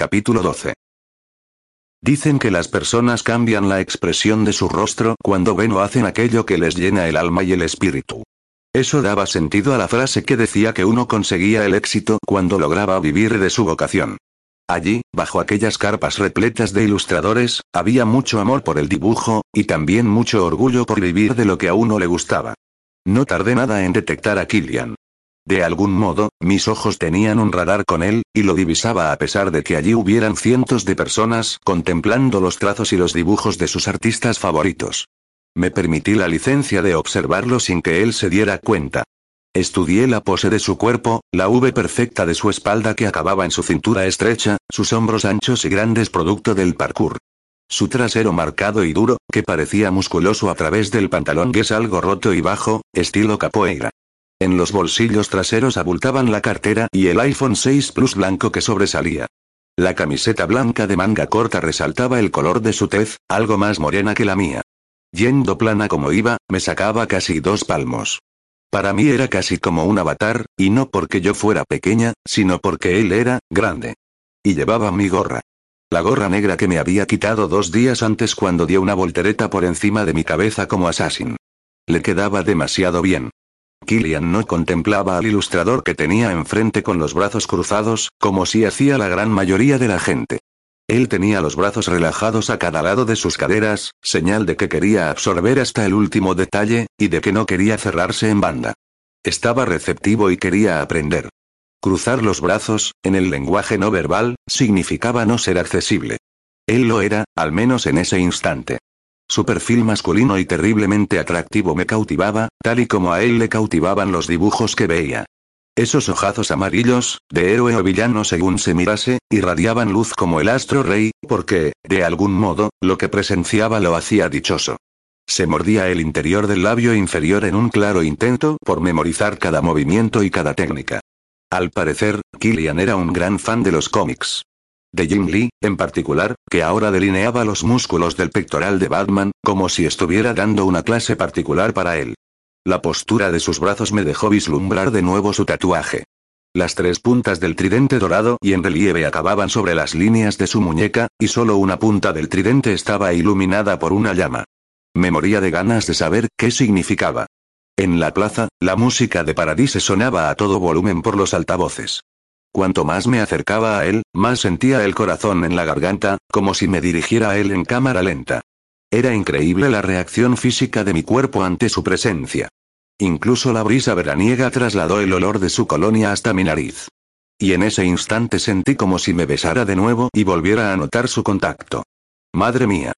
Capítulo 12. Dicen que las personas cambian la expresión de su rostro cuando ven o hacen aquello que les llena el alma y el espíritu. Eso daba sentido a la frase que decía que uno conseguía el éxito cuando lograba vivir de su vocación. Allí, bajo aquellas carpas repletas de ilustradores, había mucho amor por el dibujo, y también mucho orgullo por vivir de lo que a uno le gustaba. No tardé nada en detectar a Killian. De algún modo, mis ojos tenían un radar con él, y lo divisaba a pesar de que allí hubieran cientos de personas contemplando los trazos y los dibujos de sus artistas favoritos. Me permití la licencia de observarlo sin que él se diera cuenta. Estudié la pose de su cuerpo, la V perfecta de su espalda que acababa en su cintura estrecha, sus hombros anchos y grandes producto del parkour. Su trasero marcado y duro, que parecía musculoso a través del pantalón que es algo roto y bajo, estilo capoeira. En los bolsillos traseros abultaban la cartera y el iPhone 6 Plus blanco que sobresalía. La camiseta blanca de manga corta resaltaba el color de su tez, algo más morena que la mía. Yendo plana como iba, me sacaba casi dos palmos. Para mí era casi como un avatar, y no porque yo fuera pequeña, sino porque él era, grande. Y llevaba mi gorra. La gorra negra que me había quitado dos días antes cuando dio una voltereta por encima de mi cabeza como assassin. Le quedaba demasiado bien. Killian no contemplaba al ilustrador que tenía enfrente con los brazos cruzados, como si hacía la gran mayoría de la gente. Él tenía los brazos relajados a cada lado de sus caderas, señal de que quería absorber hasta el último detalle, y de que no quería cerrarse en banda. Estaba receptivo y quería aprender. Cruzar los brazos, en el lenguaje no verbal, significaba no ser accesible. Él lo era, al menos en ese instante. Su perfil masculino y terriblemente atractivo me cautivaba, tal y como a él le cautivaban los dibujos que veía. Esos ojazos amarillos, de héroe o villano según se mirase, irradiaban luz como el astro rey, porque, de algún modo, lo que presenciaba lo hacía dichoso. Se mordía el interior del labio inferior en un claro intento por memorizar cada movimiento y cada técnica. Al parecer, Killian era un gran fan de los cómics. De Jim Lee, en particular, que ahora delineaba los músculos del pectoral de Batman, como si estuviera dando una clase particular para él. La postura de sus brazos me dejó vislumbrar de nuevo su tatuaje. Las tres puntas del tridente dorado y en relieve acababan sobre las líneas de su muñeca, y solo una punta del tridente estaba iluminada por una llama. Me moría de ganas de saber qué significaba. En la plaza, la música de Paradise sonaba a todo volumen por los altavoces. Cuanto más me acercaba a él, más sentía el corazón en la garganta, como si me dirigiera a él en cámara lenta. Era increíble la reacción física de mi cuerpo ante su presencia. Incluso la brisa veraniega trasladó el olor de su colonia hasta mi nariz. Y en ese instante sentí como si me besara de nuevo y volviera a notar su contacto. Madre mía.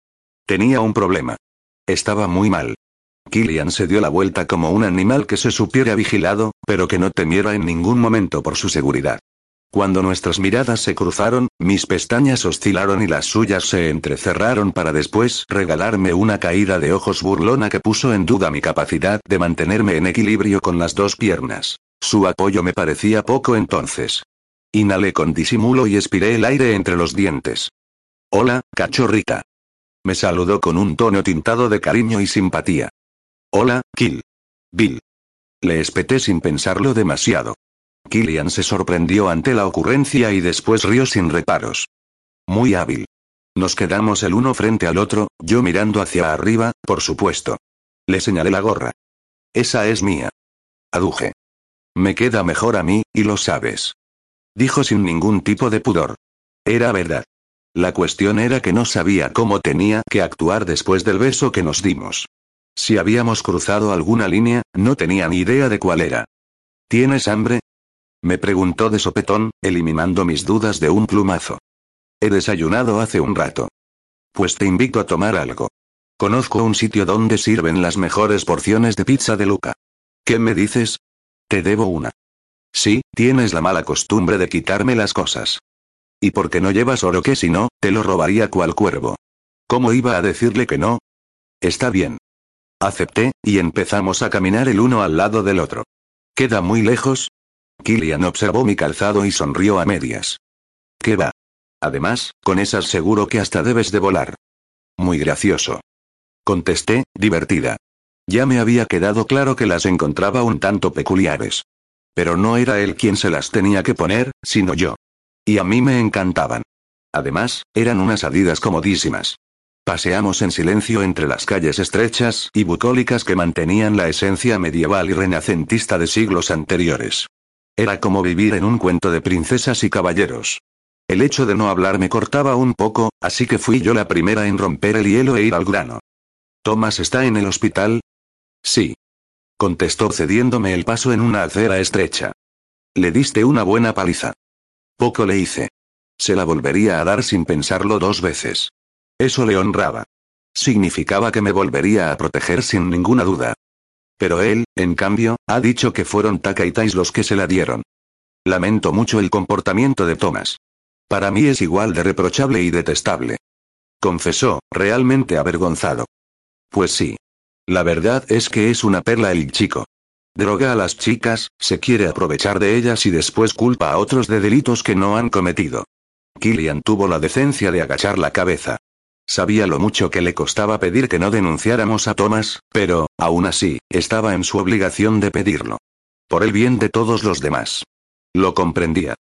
Tenía un problema. Estaba muy mal. Killian se dio la vuelta como un animal que se supiera vigilado, pero que no temiera en ningún momento por su seguridad. Cuando nuestras miradas se cruzaron, mis pestañas oscilaron y las suyas se entrecerraron para después regalarme una caída de ojos burlona que puso en duda mi capacidad de mantenerme en equilibrio con las dos piernas. Su apoyo me parecía poco entonces. Inhalé con disimulo y expiré el aire entre los dientes. Hola, cachorrita. Me saludó con un tono tintado de cariño y simpatía. Hola, Kill. Bill. Le espeté sin pensarlo demasiado. Killian se sorprendió ante la ocurrencia y después rió sin reparos. Muy hábil. Nos quedamos el uno frente al otro, yo mirando hacia arriba, por supuesto. Le señalé la gorra. Esa es mía. Aduje. Me queda mejor a mí, y lo sabes. Dijo sin ningún tipo de pudor. Era verdad. La cuestión era que no sabía cómo tenía que actuar después del beso que nos dimos. Si habíamos cruzado alguna línea, no tenía ni idea de cuál era. ¿Tienes hambre? Me preguntó de sopetón, eliminando mis dudas de un plumazo. He desayunado hace un rato. Pues te invito a tomar algo. Conozco un sitio donde sirven las mejores porciones de pizza de Luca. ¿Qué me dices? Te debo una. Sí, tienes la mala costumbre de quitarme las cosas. ¿Y por qué no llevas oro que si no, te lo robaría cual cuervo? ¿Cómo iba a decirle que no? Está bien. Acepté, y empezamos a caminar el uno al lado del otro. ¿Queda muy lejos? Killian observó mi calzado y sonrió a medias. ¿Qué va? Además, con esas seguro que hasta debes de volar. Muy gracioso. Contesté, divertida. Ya me había quedado claro que las encontraba un tanto peculiares. Pero no era él quien se las tenía que poner, sino yo. Y a mí me encantaban. Además, eran unas adidas comodísimas. Paseamos en silencio entre las calles estrechas y bucólicas que mantenían la esencia medieval y renacentista de siglos anteriores. Era como vivir en un cuento de princesas y caballeros. El hecho de no hablar me cortaba un poco, así que fui yo la primera en romper el hielo e ir al grano. ¿Thomas está en el hospital? Sí. Contestó cediéndome el paso en una acera estrecha. Le diste una buena paliza. Poco le hice. Se la volvería a dar sin pensarlo dos veces. Eso le honraba. Significaba que me volvería a proteger sin ninguna duda. Pero él, en cambio, ha dicho que fueron Taka y Tais los que se la dieron. Lamento mucho el comportamiento de Thomas. Para mí es igual de reprochable y detestable. Confesó, realmente avergonzado. Pues sí. La verdad es que es una perla el chico. Droga a las chicas, se quiere aprovechar de ellas y después culpa a otros de delitos que no han cometido. Killian tuvo la decencia de agachar la cabeza. Sabía lo mucho que le costaba pedir que no denunciáramos a Thomas, pero, aún así, estaba en su obligación de pedirlo. Por el bien de todos los demás. Lo comprendía.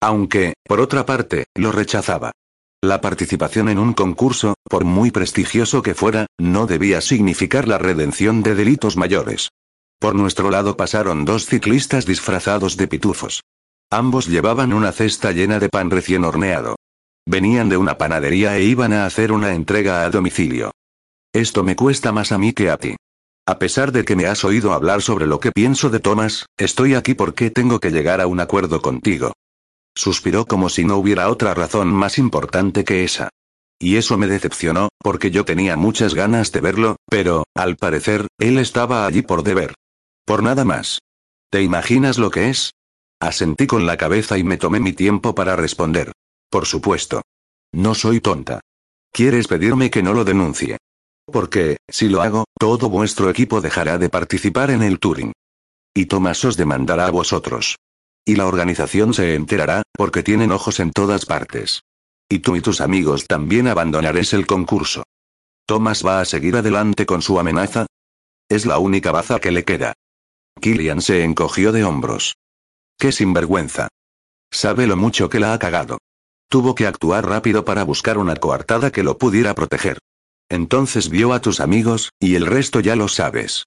Aunque, por otra parte, lo rechazaba. La participación en un concurso, por muy prestigioso que fuera, no debía significar la redención de delitos mayores. Por nuestro lado pasaron dos ciclistas disfrazados de pitufos. Ambos llevaban una cesta llena de pan recién horneado. Venían de una panadería e iban a hacer una entrega a domicilio. Esto me cuesta más a mí que a ti. A pesar de que me has oído hablar sobre lo que pienso de Thomas, estoy aquí porque tengo que llegar a un acuerdo contigo. Suspiró como si no hubiera otra razón más importante que esa. Y eso me decepcionó, porque yo tenía muchas ganas de verlo, pero, al parecer, él estaba allí por deber. Por nada más. ¿Te imaginas lo que es? Asentí con la cabeza y me tomé mi tiempo para responder. Por supuesto. No soy tonta. ¿Quieres pedirme que no lo denuncie? Porque, si lo hago, todo vuestro equipo dejará de participar en el Turing. Y Tomás os demandará a vosotros. Y la organización se enterará, porque tienen ojos en todas partes. Y tú y tus amigos también abandonaréis el concurso. ¿Thomas va a seguir adelante con su amenaza? Es la única baza que le queda. Killian se encogió de hombros. ¡Qué sinvergüenza! Sabe lo mucho que la ha cagado. Tuvo que actuar rápido para buscar una coartada que lo pudiera proteger. Entonces vio a tus amigos, y el resto ya lo sabes.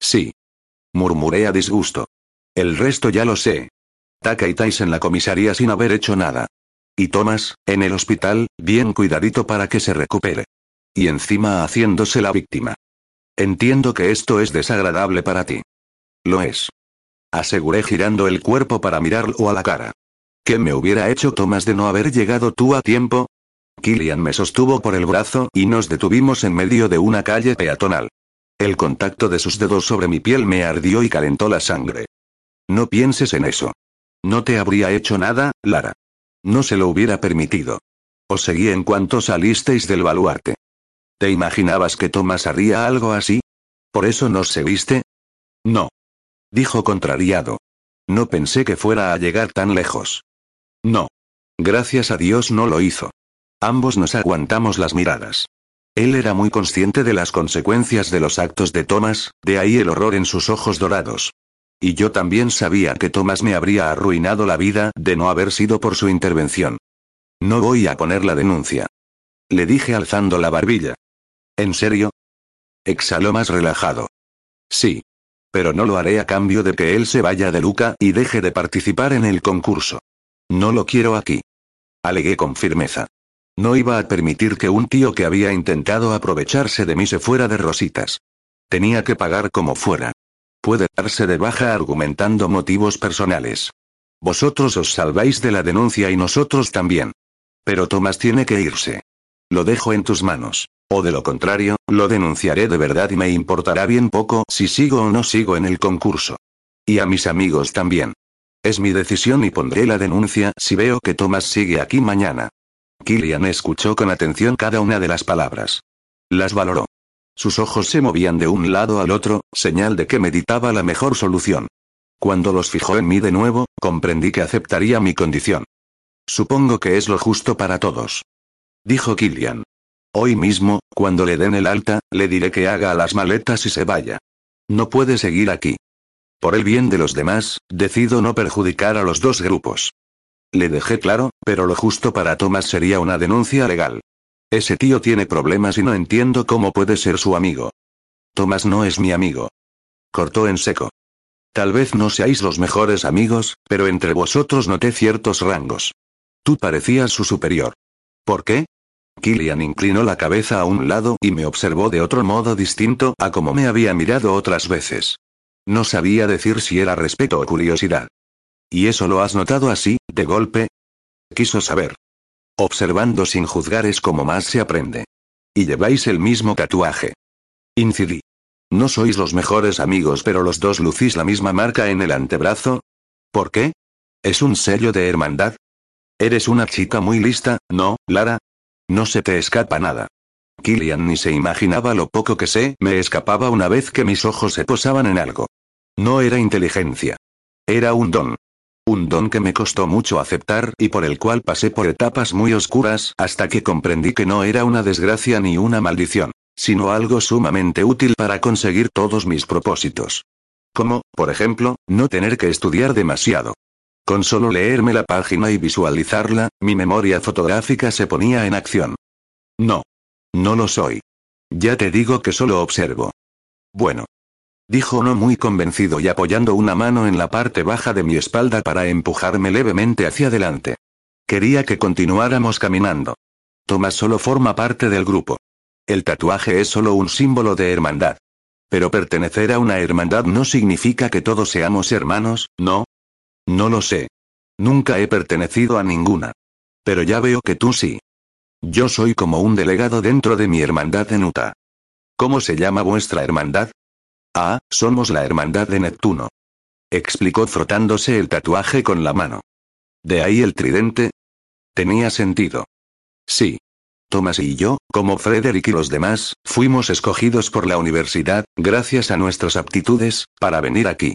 Sí. Murmuré a disgusto. El resto ya lo sé. Taka y Tais en la comisaría sin haber hecho nada. Y Thomas, en el hospital, bien cuidadito para que se recupere. Y encima haciéndose la víctima. Entiendo que esto es desagradable para ti. Lo es. Aseguré girando el cuerpo para mirarlo a la cara. ¿Qué me hubiera hecho Tomás de no haber llegado tú a tiempo? Killian me sostuvo por el brazo y nos detuvimos en medio de una calle peatonal. El contacto de sus dedos sobre mi piel me ardió y calentó la sangre. No pienses en eso. No te habría hecho nada, Lara. No se lo hubiera permitido. Os seguí en cuanto salisteis del baluarte. ¿Te imaginabas que Tomás haría algo así? ¿Por eso nos seguiste? No. Dijo contrariado. No pensé que fuera a llegar tan lejos. No. Gracias a Dios no lo hizo. Ambos nos aguantamos las miradas. Él era muy consciente de las consecuencias de los actos de Thomas, de ahí el horror en sus ojos dorados. Y yo también sabía que Thomas me habría arruinado la vida de no haber sido por su intervención. No voy a poner la denuncia. Le dije alzando la barbilla. ¿En serio? Exhaló más relajado. Sí. Pero no lo haré a cambio de que él se vaya de Luca y deje de participar en el concurso. No lo quiero aquí. Alegué con firmeza. No iba a permitir que un tío que había intentado aprovecharse de mí se fuera de rositas. Tenía que pagar como fuera. Puede darse de baja argumentando motivos personales. Vosotros os salváis de la denuncia y nosotros también. Pero Tomás tiene que irse. Lo dejo en tus manos. O de lo contrario, lo denunciaré de verdad y me importará bien poco si sigo o no sigo en el concurso. Y a mis amigos también. Es mi decisión y pondré la denuncia si veo que Thomas sigue aquí mañana. Killian escuchó con atención cada una de las palabras. Las valoró. Sus ojos se movían de un lado al otro, señal de que meditaba la mejor solución. Cuando los fijó en mí de nuevo, comprendí que aceptaría mi condición. Supongo que es lo justo para todos. Dijo Killian. Hoy mismo, cuando le den el alta, le diré que haga las maletas y se vaya. No puede seguir aquí. Por el bien de los demás, decido no perjudicar a los dos grupos. Le dejé claro, pero lo justo para Thomas sería una denuncia legal. Ese tío tiene problemas y no entiendo cómo puede ser su amigo. Thomas no es mi amigo. Cortó en seco. Tal vez no seáis los mejores amigos, pero entre vosotros noté ciertos rangos. Tú parecías su superior. ¿Por qué? Killian inclinó la cabeza a un lado y me observó de otro modo distinto a como me había mirado otras veces. No sabía decir si era respeto o curiosidad. ¿Y eso lo has notado así, de golpe? Quiso saber. Observando sin juzgar es como más se aprende. Y lleváis el mismo tatuaje. Incidí. No sois los mejores amigos, pero los dos lucís la misma marca en el antebrazo. ¿Por qué? ¿Es un sello de hermandad? Eres una chica muy lista, ¿no, Lara? No se te escapa nada. Killian ni se imaginaba lo poco que sé, me escapaba una vez que mis ojos se posaban en algo. No era inteligencia. Era un don. Un don que me costó mucho aceptar y por el cual pasé por etapas muy oscuras hasta que comprendí que no era una desgracia ni una maldición, sino algo sumamente útil para conseguir todos mis propósitos. Como, por ejemplo, no tener que estudiar demasiado. Con solo leerme la página y visualizarla, mi memoria fotográfica se ponía en acción. No. No lo soy. Ya te digo que solo observo. Bueno. Dijo no muy convencido y apoyando una mano en la parte baja de mi espalda para empujarme levemente hacia adelante. Quería que continuáramos caminando. Tomás solo forma parte del grupo. El tatuaje es solo un símbolo de hermandad. Pero pertenecer a una hermandad no significa que todos seamos hermanos, ¿no? No lo sé. Nunca he pertenecido a ninguna. Pero ya veo que tú sí. Yo soy como un delegado dentro de mi hermandad en Utah. ¿Cómo se llama vuestra hermandad? Ah, somos la hermandad de Neptuno. Explicó frotándose el tatuaje con la mano. ¿De ahí el tridente? Tenía sentido. Sí. Thomas y yo, como Frederick y los demás, fuimos escogidos por la universidad, gracias a nuestras aptitudes, para venir aquí.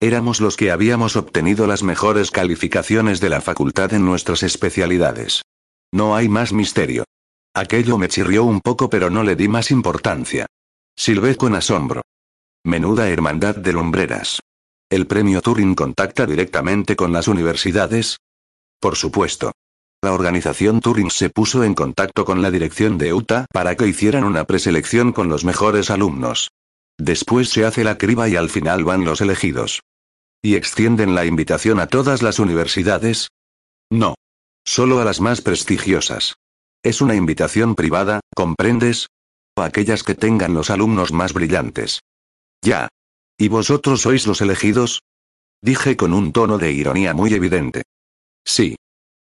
Éramos los que habíamos obtenido las mejores calificaciones de la facultad en nuestras especialidades. No hay más misterio. Aquello me chirrió un poco pero no le di más importancia. Silbé con asombro. Menuda hermandad de lumbreras. ¿El premio Turing contacta directamente con las universidades? Por supuesto. La organización Turing se puso en contacto con la dirección de UTA para que hicieran una preselección con los mejores alumnos. Después se hace la criba y al final van los elegidos. ¿Y extienden la invitación a todas las universidades? No. Solo a las más prestigiosas. Es una invitación privada, ¿comprendes? O aquellas que tengan los alumnos más brillantes. Ya. ¿Y vosotros sois los elegidos? Dije con un tono de ironía muy evidente. Sí.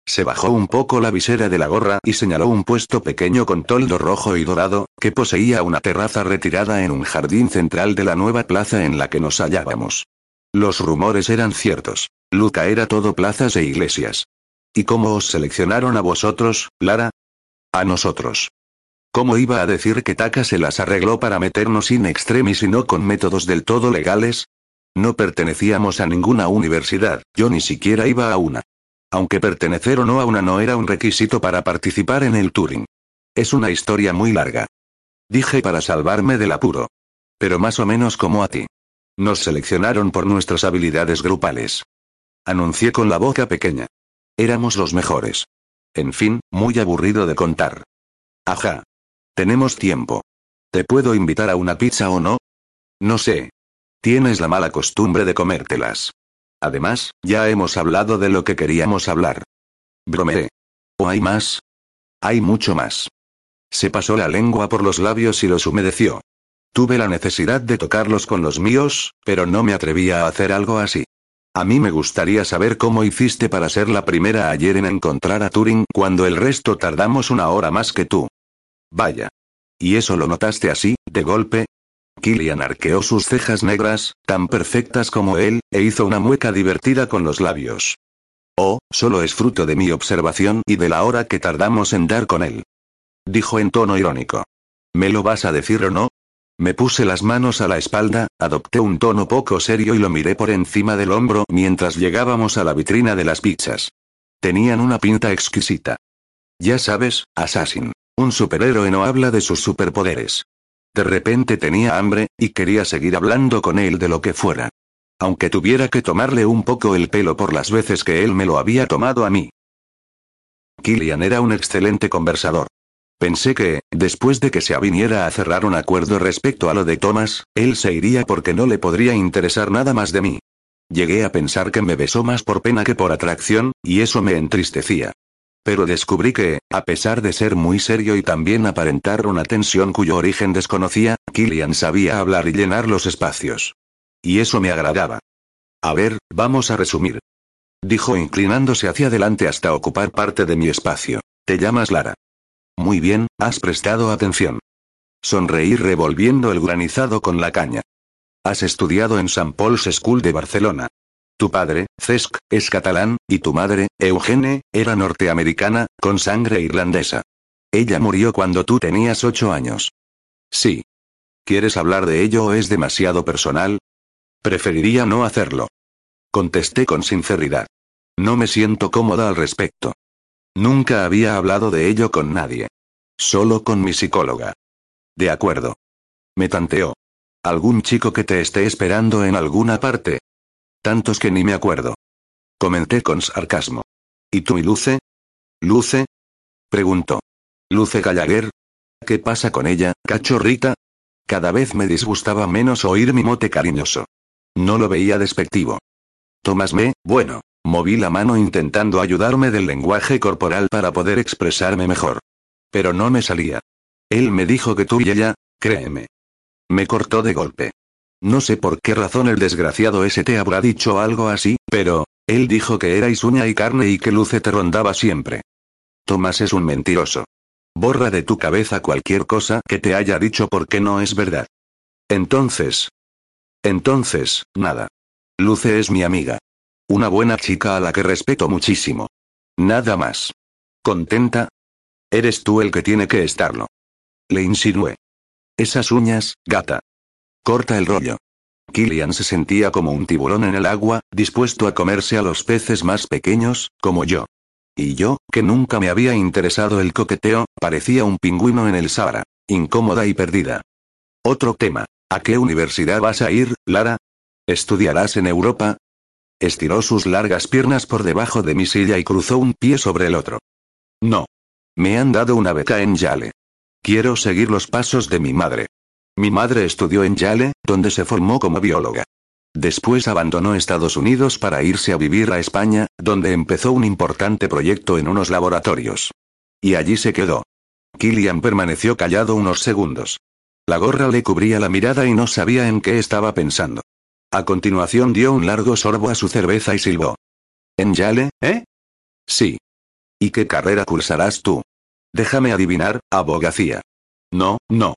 Se bajó un poco la visera de la gorra y señaló un puesto pequeño con toldo rojo y dorado, que poseía una terraza retirada en un jardín central de la nueva plaza en la que nos hallábamos. Los rumores eran ciertos. Luca era todo plazas e iglesias. ¿Y cómo os seleccionaron a vosotros, Lara? A nosotros. ¿Cómo iba a decir que Taka se las arregló para meternos in extremis y no con métodos del todo legales? No pertenecíamos a ninguna universidad, yo ni siquiera iba a una. Aunque pertenecer o no a una no era un requisito para participar en el Turing. Es una historia muy larga. Dije para salvarme del apuro. Pero más o menos como a ti. Nos seleccionaron por nuestras habilidades grupales. Anuncié con la boca pequeña. Éramos los mejores. En fin, muy aburrido de contar. Ajá. Tenemos tiempo. ¿Te puedo invitar a una pizza o no? No sé. Tienes la mala costumbre de comértelas. Además, ya hemos hablado de lo que queríamos hablar. Bromeé. ¿O hay más? Hay mucho más. Se pasó la lengua por los labios y los humedeció. Tuve la necesidad de tocarlos con los míos, pero no me atrevía a hacer algo así. A mí me gustaría saber cómo hiciste para ser la primera ayer en encontrar a Turing cuando el resto tardamos una hora más que tú. Vaya. ¿Y eso lo notaste así, de golpe? Killian arqueó sus cejas negras, tan perfectas como él, e hizo una mueca divertida con los labios. Oh, solo es fruto de mi observación y de la hora que tardamos en dar con él. Dijo en tono irónico. ¿Me lo vas a decir o no? Me puse las manos a la espalda, adopté un tono poco serio y lo miré por encima del hombro mientras llegábamos a la vitrina de las pizzas. Tenían una pinta exquisita. Ya sabes, Assassin. Un superhéroe no habla de sus superpoderes. De repente tenía hambre, y quería seguir hablando con él de lo que fuera. Aunque tuviera que tomarle un poco el pelo por las veces que él me lo había tomado a mí. Killian era un excelente conversador. Pensé que, después de que se aviniera a cerrar un acuerdo respecto a lo de Thomas, él se iría porque no le podría interesar nada más de mí. Llegué a pensar que me besó más por pena que por atracción, y eso me entristecía. Pero descubrí que, a pesar de ser muy serio y también aparentar una tensión cuyo origen desconocía, Killian sabía hablar y llenar los espacios. Y eso me agradaba. A ver, vamos a resumir. Dijo inclinándose hacia adelante hasta ocupar parte de mi espacio. Te llamas Lara. Muy bien, has prestado atención. Sonreí revolviendo el granizado con la caña. Has estudiado en St. Paul's School de Barcelona. Tu padre, Cesc, es catalán, y tu madre, Eugene, era norteamericana, con sangre irlandesa. Ella murió cuando tú tenías ocho años. Sí. ¿Quieres hablar de ello o es demasiado personal? Preferiría no hacerlo. Contesté con sinceridad. No me siento cómoda al respecto. Nunca había hablado de ello con nadie. Solo con mi psicóloga. De acuerdo. Me tanteó. ¿Algún chico que te esté esperando en alguna parte? Tantos que ni me acuerdo. Comenté con sarcasmo. ¿Y tú y Luce? ¿Luce? Preguntó. ¿Luce Gallagher? ¿Qué pasa con ella, cachorrita? Cada vez me disgustaba menos oír mi mote cariñoso. No lo veía despectivo. Tomás me, bueno, moví la mano intentando ayudarme del lenguaje corporal para poder expresarme mejor. Pero no me salía. Él me dijo que tú y ella, créeme. Me cortó de golpe. No sé por qué razón el desgraciado ese te habrá dicho algo así, pero, él dijo que erais uña y carne y que Luce te rondaba siempre. Tomás es un mentiroso. Borra de tu cabeza cualquier cosa que te haya dicho porque no es verdad. Entonces. Entonces, nada. Luce es mi amiga. Una buena chica a la que respeto muchísimo. Nada más. ¿Contenta? Eres tú el que tiene que estarlo. Le insinué. Esas uñas, gata. Corta el rollo. Killian se sentía como un tiburón en el agua, dispuesto a comerse a los peces más pequeños, como yo. Y yo, que nunca me había interesado el coqueteo, parecía un pingüino en el Sahara, incómoda y perdida. Otro tema. ¿A qué universidad vas a ir, Lara? ¿Estudiarás en Europa? Estiró sus largas piernas por debajo de mi silla y cruzó un pie sobre el otro. No. Me han dado una beca en Yale. Quiero seguir los pasos de mi madre. Mi madre estudió en Yale, donde se formó como bióloga. Después abandonó Estados Unidos para irse a vivir a España, donde empezó un importante proyecto en unos laboratorios. Y allí se quedó. Killian permaneció callado unos segundos. La gorra le cubría la mirada y no sabía en qué estaba pensando. A continuación dio un largo sorbo a su cerveza y silbó. ¿En Yale, eh? Sí. ¿Y qué carrera cursarás tú? Déjame adivinar, abogacía. No, no.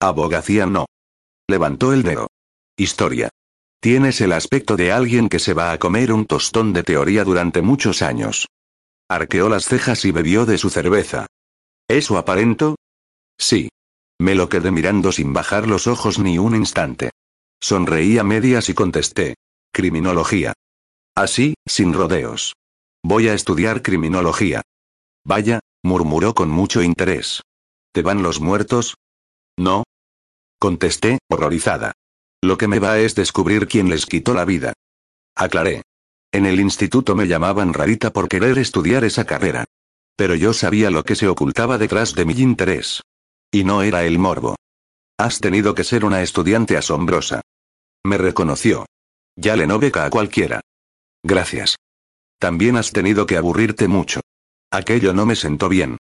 Abogacía no. Levantó el dedo. Historia. Tienes el aspecto de alguien que se va a comer un tostón de teoría durante muchos años. Arqueó las cejas y bebió de su cerveza. ¿Eso aparento? Sí. Me lo quedé mirando sin bajar los ojos ni un instante. Sonreí a medias y contesté. Criminología. Así, sin rodeos. Voy a estudiar criminología. Vaya, murmuró con mucho interés. ¿Te van los muertos? No. Contesté, horrorizada. Lo que me va es descubrir quién les quitó la vida. Aclaré. En el instituto me llamaban rarita por querer estudiar esa carrera. Pero yo sabía lo que se ocultaba detrás de mi interés. Y no era el morbo. Has tenido que ser una estudiante asombrosa. Me reconoció. Ya le no beca a cualquiera. Gracias. También has tenido que aburrirte mucho. Aquello no me sentó bien.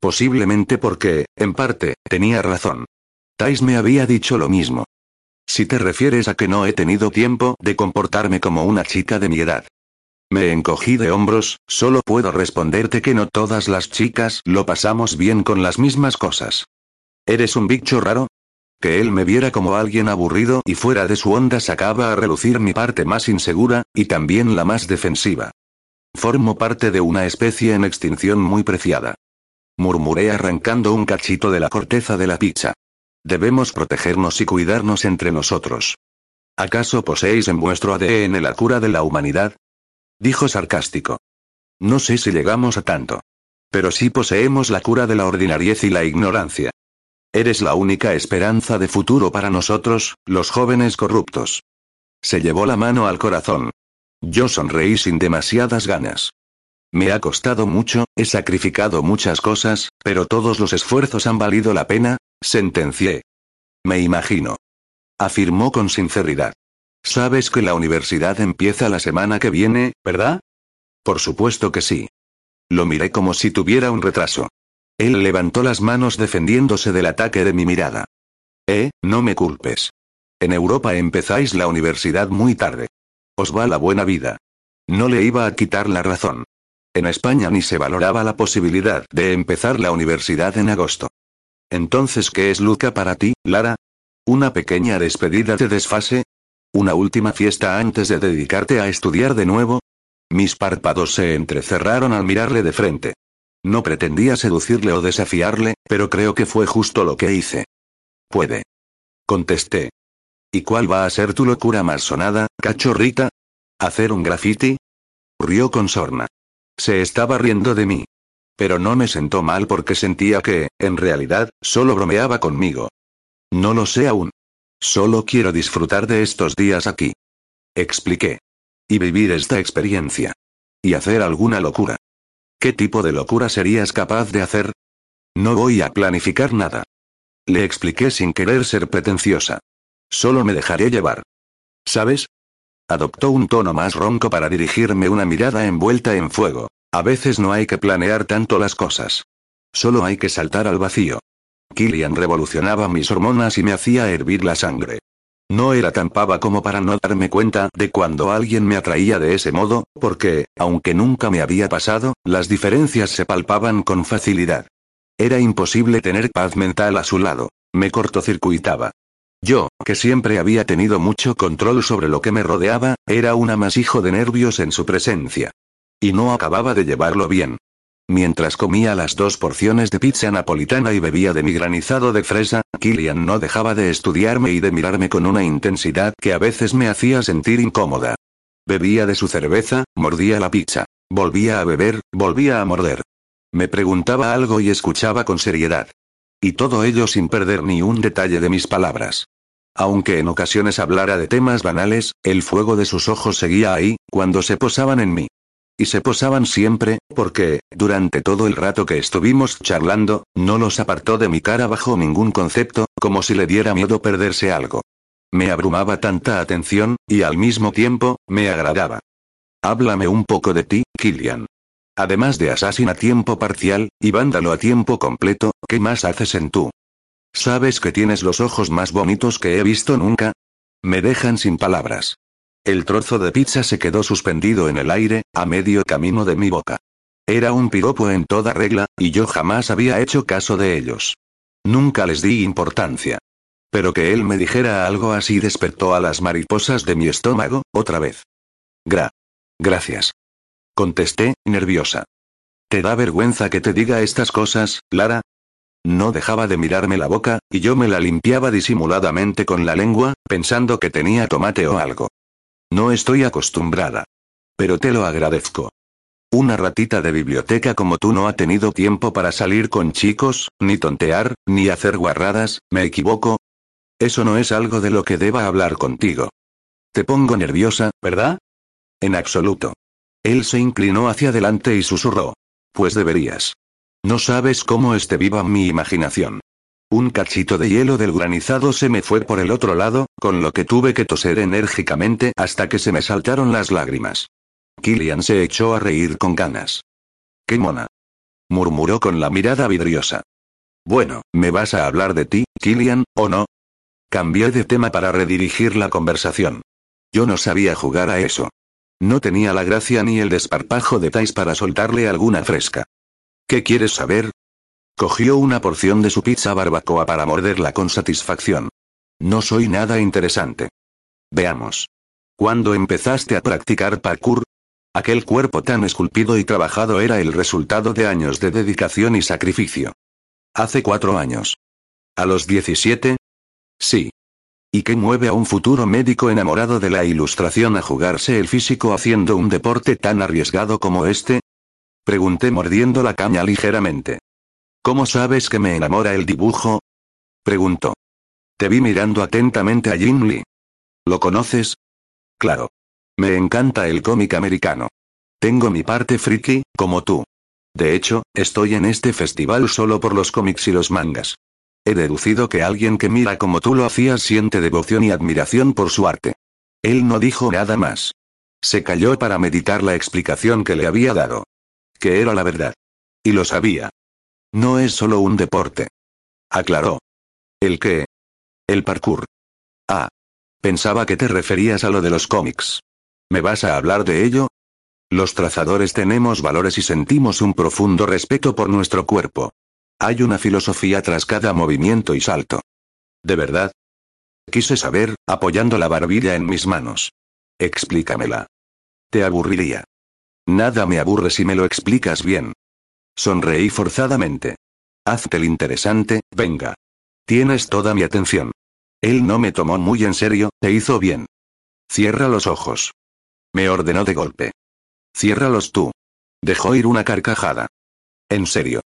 Posiblemente porque, en parte, tenía razón. Tais me había dicho lo mismo. Si te refieres a que no he tenido tiempo de comportarme como una chica de mi edad. Me encogí de hombros, solo puedo responderte que no todas las chicas lo pasamos bien con las mismas cosas. ¿Eres un bicho raro? Que él me viera como alguien aburrido y fuera de su onda sacaba a relucir mi parte más insegura, y también la más defensiva. Formo parte de una especie en extinción muy preciada. Murmuré arrancando un cachito de la corteza de la pizza. Debemos protegernos y cuidarnos entre nosotros. ¿Acaso poseéis en vuestro ADN la cura de la humanidad? Dijo sarcástico. No sé si llegamos a tanto. Pero sí poseemos la cura de la ordinariez y la ignorancia. Eres la única esperanza de futuro para nosotros, los jóvenes corruptos. Se llevó la mano al corazón. Yo sonreí sin demasiadas ganas. Me ha costado mucho, he sacrificado muchas cosas, pero todos los esfuerzos han valido la pena, sentencié. Me imagino. Afirmó con sinceridad. Sabes que la universidad empieza la semana que viene, ¿verdad? Por supuesto que sí. Lo miré como si tuviera un retraso. Él levantó las manos defendiéndose del ataque de mi mirada. Eh, no me culpes. En Europa empezáis la universidad muy tarde. Os va la buena vida. No le iba a quitar la razón. En España ni se valoraba la posibilidad de empezar la universidad en agosto. Entonces, ¿qué es Luca para ti, Lara? ¿Una pequeña despedida de desfase? ¿Una última fiesta antes de dedicarte a estudiar de nuevo? Mis párpados se entrecerraron al mirarle de frente. No pretendía seducirle o desafiarle, pero creo que fue justo lo que hice. Puede. Contesté. ¿Y cuál va a ser tu locura más cachorrita? ¿Hacer un graffiti? Rió con sorna. Se estaba riendo de mí. Pero no me sentó mal porque sentía que, en realidad, solo bromeaba conmigo. No lo sé aún. Solo quiero disfrutar de estos días aquí. Expliqué. Y vivir esta experiencia. Y hacer alguna locura. ¿Qué tipo de locura serías capaz de hacer? No voy a planificar nada. Le expliqué sin querer ser pretenciosa. Solo me dejaré llevar. ¿Sabes? Adoptó un tono más ronco para dirigirme una mirada envuelta en fuego. A veces no hay que planear tanto las cosas. Solo hay que saltar al vacío. Killian revolucionaba mis hormonas y me hacía hervir la sangre. No era tan pava como para no darme cuenta de cuando alguien me atraía de ese modo, porque, aunque nunca me había pasado, las diferencias se palpaban con facilidad. Era imposible tener paz mental a su lado. Me cortocircuitaba. Yo, que siempre había tenido mucho control sobre lo que me rodeaba, era un amasijo de nervios en su presencia. Y no acababa de llevarlo bien. Mientras comía las dos porciones de pizza napolitana y bebía de mi granizado de fresa, Killian no dejaba de estudiarme y de mirarme con una intensidad que a veces me hacía sentir incómoda. Bebía de su cerveza, mordía la pizza. Volvía a beber, volvía a morder. Me preguntaba algo y escuchaba con seriedad. Y todo ello sin perder ni un detalle de mis palabras. Aunque en ocasiones hablara de temas banales, el fuego de sus ojos seguía ahí, cuando se posaban en mí. Y se posaban siempre, porque, durante todo el rato que estuvimos charlando, no los apartó de mi cara bajo ningún concepto, como si le diera miedo perderse algo. Me abrumaba tanta atención, y al mismo tiempo, me agradaba. Háblame un poco de ti, Killian. Además de assassin a tiempo parcial, y vándalo a tiempo completo, ¿qué más haces en tú? ¿Sabes que tienes los ojos más bonitos que he visto nunca? Me dejan sin palabras. El trozo de pizza se quedó suspendido en el aire, a medio camino de mi boca. Era un piropo en toda regla, y yo jamás había hecho caso de ellos. Nunca les di importancia. Pero que él me dijera algo así despertó a las mariposas de mi estómago, otra vez. Gra. Gracias. Contesté, nerviosa. ¿Te da vergüenza que te diga estas cosas, Lara? No dejaba de mirarme la boca, y yo me la limpiaba disimuladamente con la lengua, pensando que tenía tomate o algo. No estoy acostumbrada. Pero te lo agradezco. Una ratita de biblioteca como tú no ha tenido tiempo para salir con chicos, ni tontear, ni hacer guarradas, ¿me equivoco? Eso no es algo de lo que deba hablar contigo. Te pongo nerviosa, ¿verdad? En absoluto. Él se inclinó hacia adelante y susurró. Pues deberías. No sabes cómo esté viva mi imaginación. Un cachito de hielo del granizado se me fue por el otro lado, con lo que tuve que toser enérgicamente hasta que se me saltaron las lágrimas. Killian se echó a reír con ganas. ¡Qué mona! murmuró con la mirada vidriosa. Bueno, ¿me vas a hablar de ti, Killian, o no? Cambié de tema para redirigir la conversación. Yo no sabía jugar a eso. No tenía la gracia ni el desparpajo de Tais para soltarle alguna fresca. ¿Qué quieres saber? Cogió una porción de su pizza barbacoa para morderla con satisfacción. No soy nada interesante. Veamos. ¿Cuándo empezaste a practicar parkour? Aquel cuerpo tan esculpido y trabajado era el resultado de años de dedicación y sacrificio. Hace cuatro años. ¿A los 17? Sí. ¿Y qué mueve a un futuro médico enamorado de la ilustración a jugarse el físico haciendo un deporte tan arriesgado como este? Pregunté mordiendo la caña ligeramente. ¿Cómo sabes que me enamora el dibujo? Preguntó. Te vi mirando atentamente a Jim Lee. ¿Lo conoces? Claro. Me encanta el cómic americano. Tengo mi parte friki, como tú. De hecho, estoy en este festival solo por los cómics y los mangas. He deducido que alguien que mira como tú lo hacías siente devoción y admiración por su arte. Él no dijo nada más. Se calló para meditar la explicación que le había dado. Que era la verdad. Y lo sabía. No es solo un deporte. Aclaró. ¿El qué? El parkour. Ah. Pensaba que te referías a lo de los cómics. ¿Me vas a hablar de ello? Los trazadores tenemos valores y sentimos un profundo respeto por nuestro cuerpo. Hay una filosofía tras cada movimiento y salto. ¿De verdad? Quise saber, apoyando la barbilla en mis manos. Explícamela. Te aburriría. Nada me aburre si me lo explicas bien. Sonreí forzadamente. Hazte el interesante, venga. Tienes toda mi atención. Él no me tomó muy en serio, te hizo bien. Cierra los ojos. Me ordenó de golpe. Ciérralos tú. Dejó ir una carcajada. En serio.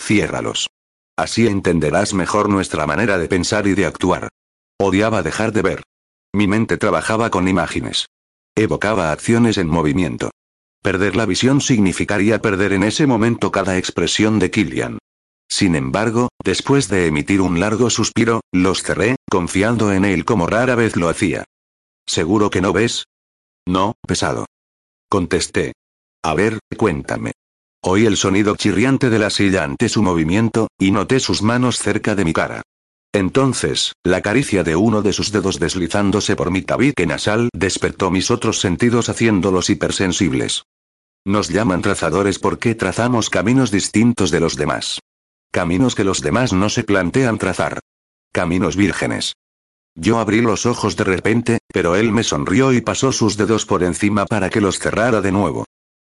Ciérralos. Así entenderás mejor nuestra manera de pensar y de actuar. Odiaba dejar de ver. Mi mente trabajaba con imágenes. Evocaba acciones en movimiento. Perder la visión significaría perder en ese momento cada expresión de Killian. Sin embargo, después de emitir un largo suspiro, los cerré, confiando en él como rara vez lo hacía. ¿Seguro que no ves? No, pesado. Contesté. A ver, cuéntame. Oí el sonido chirriante de la silla ante su movimiento, y noté sus manos cerca de mi cara. Entonces, la caricia de uno de sus dedos deslizándose por mi tabique nasal despertó mis otros sentidos haciéndolos hipersensibles. Nos llaman trazadores porque trazamos caminos distintos de los demás. Caminos que los demás no se plantean trazar. Caminos vírgenes. Yo abrí los ojos de repente, pero él me sonrió y pasó sus dedos por encima para que los cerrara de nuevo.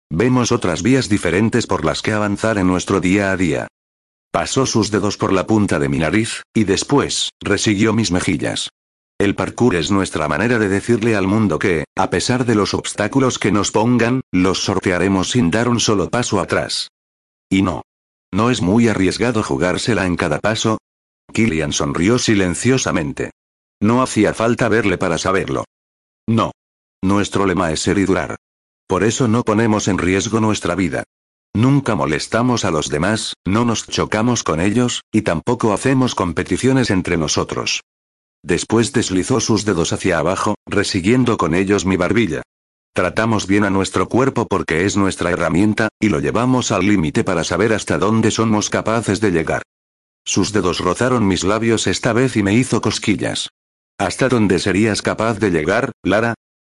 Vemos otras vías diferentes por las que avanzar en nuestro día a día. Pasó sus dedos por la punta de mi nariz, y después, resiguió mis mejillas. El parkour es nuestra manera de decirle al mundo que, a pesar de los obstáculos que nos pongan, los sortearemos sin dar un solo paso atrás. Y no. ¿No es muy arriesgado jugársela en cada paso? Killian sonrió silenciosamente. No hacía falta verle para saberlo. No. Nuestro lema es ser y durar. Por eso no ponemos en riesgo nuestra vida. Nunca molestamos a los demás, no nos chocamos con ellos, y tampoco hacemos competiciones entre nosotros. Después deslizó sus dedos hacia abajo, resiguiendo con ellos mi barbilla. Tratamos bien a nuestro cuerpo porque es nuestra herramienta, y lo llevamos al límite para saber hasta dónde somos capaces de llegar. Sus dedos rozaron mis labios esta vez y me hizo cosquillas. ¿Hasta dónde serías capaz de llegar, Lara?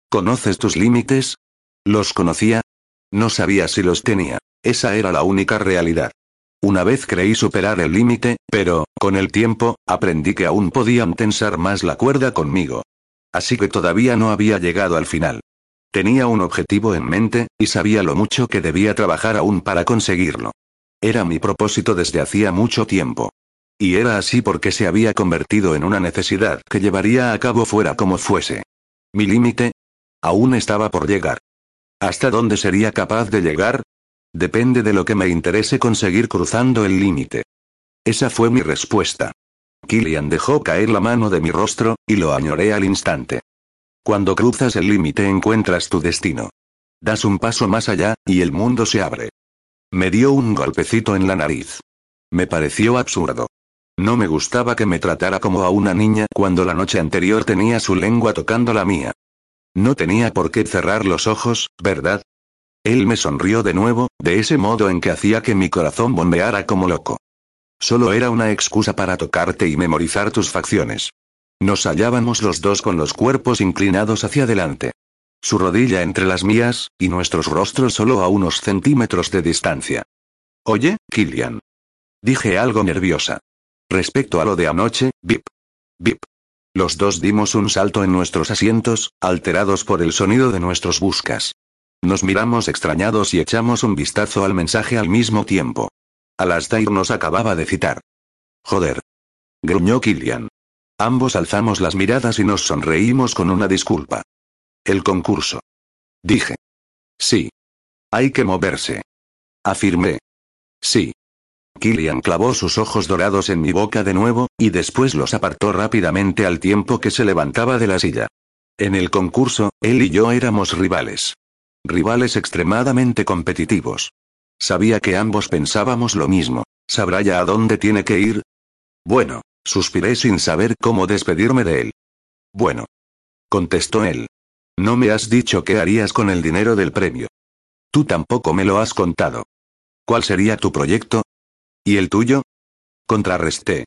¿Conoces tus límites? ¿Los conocía? No sabía si los tenía. Esa era la única realidad. Una vez creí superar el límite, pero, con el tiempo, aprendí que aún podían tensar más la cuerda conmigo. Así que todavía no había llegado al final. Tenía un objetivo en mente, y sabía lo mucho que debía trabajar aún para conseguirlo. Era mi propósito desde hacía mucho tiempo. Y era así porque se había convertido en una necesidad que llevaría a cabo fuera como fuese. Mi límite aún estaba por llegar. ¿Hasta dónde sería capaz de llegar? Depende de lo que me interese conseguir cruzando el límite. Esa fue mi respuesta. Killian dejó caer la mano de mi rostro, y lo añoré al instante. Cuando cruzas el límite encuentras tu destino. Das un paso más allá, y el mundo se abre. Me dio un golpecito en la nariz. Me pareció absurdo. No me gustaba que me tratara como a una niña cuando la noche anterior tenía su lengua tocando la mía. No tenía por qué cerrar los ojos, ¿verdad? Él me sonrió de nuevo, de ese modo en que hacía que mi corazón bombeara como loco. Solo era una excusa para tocarte y memorizar tus facciones. Nos hallábamos los dos con los cuerpos inclinados hacia adelante. Su rodilla entre las mías, y nuestros rostros solo a unos centímetros de distancia. Oye, Killian. Dije algo nerviosa. Respecto a lo de anoche, bip. Bip. Los dos dimos un salto en nuestros asientos, alterados por el sonido de nuestros buscas. Nos miramos extrañados y echamos un vistazo al mensaje al mismo tiempo. Alastair nos acababa de citar. Joder. Gruñó Killian. Ambos alzamos las miradas y nos sonreímos con una disculpa. El concurso. Dije. Sí. Hay que moverse. Afirmé. Sí. Killian clavó sus ojos dorados en mi boca de nuevo, y después los apartó rápidamente al tiempo que se levantaba de la silla. En el concurso, él y yo éramos rivales. Rivales extremadamente competitivos. Sabía que ambos pensábamos lo mismo. ¿Sabrá ya a dónde tiene que ir? Bueno, suspiré sin saber cómo despedirme de él. Bueno. Contestó él. No me has dicho qué harías con el dinero del premio. Tú tampoco me lo has contado. ¿Cuál sería tu proyecto? ¿Y el tuyo? Contrarresté.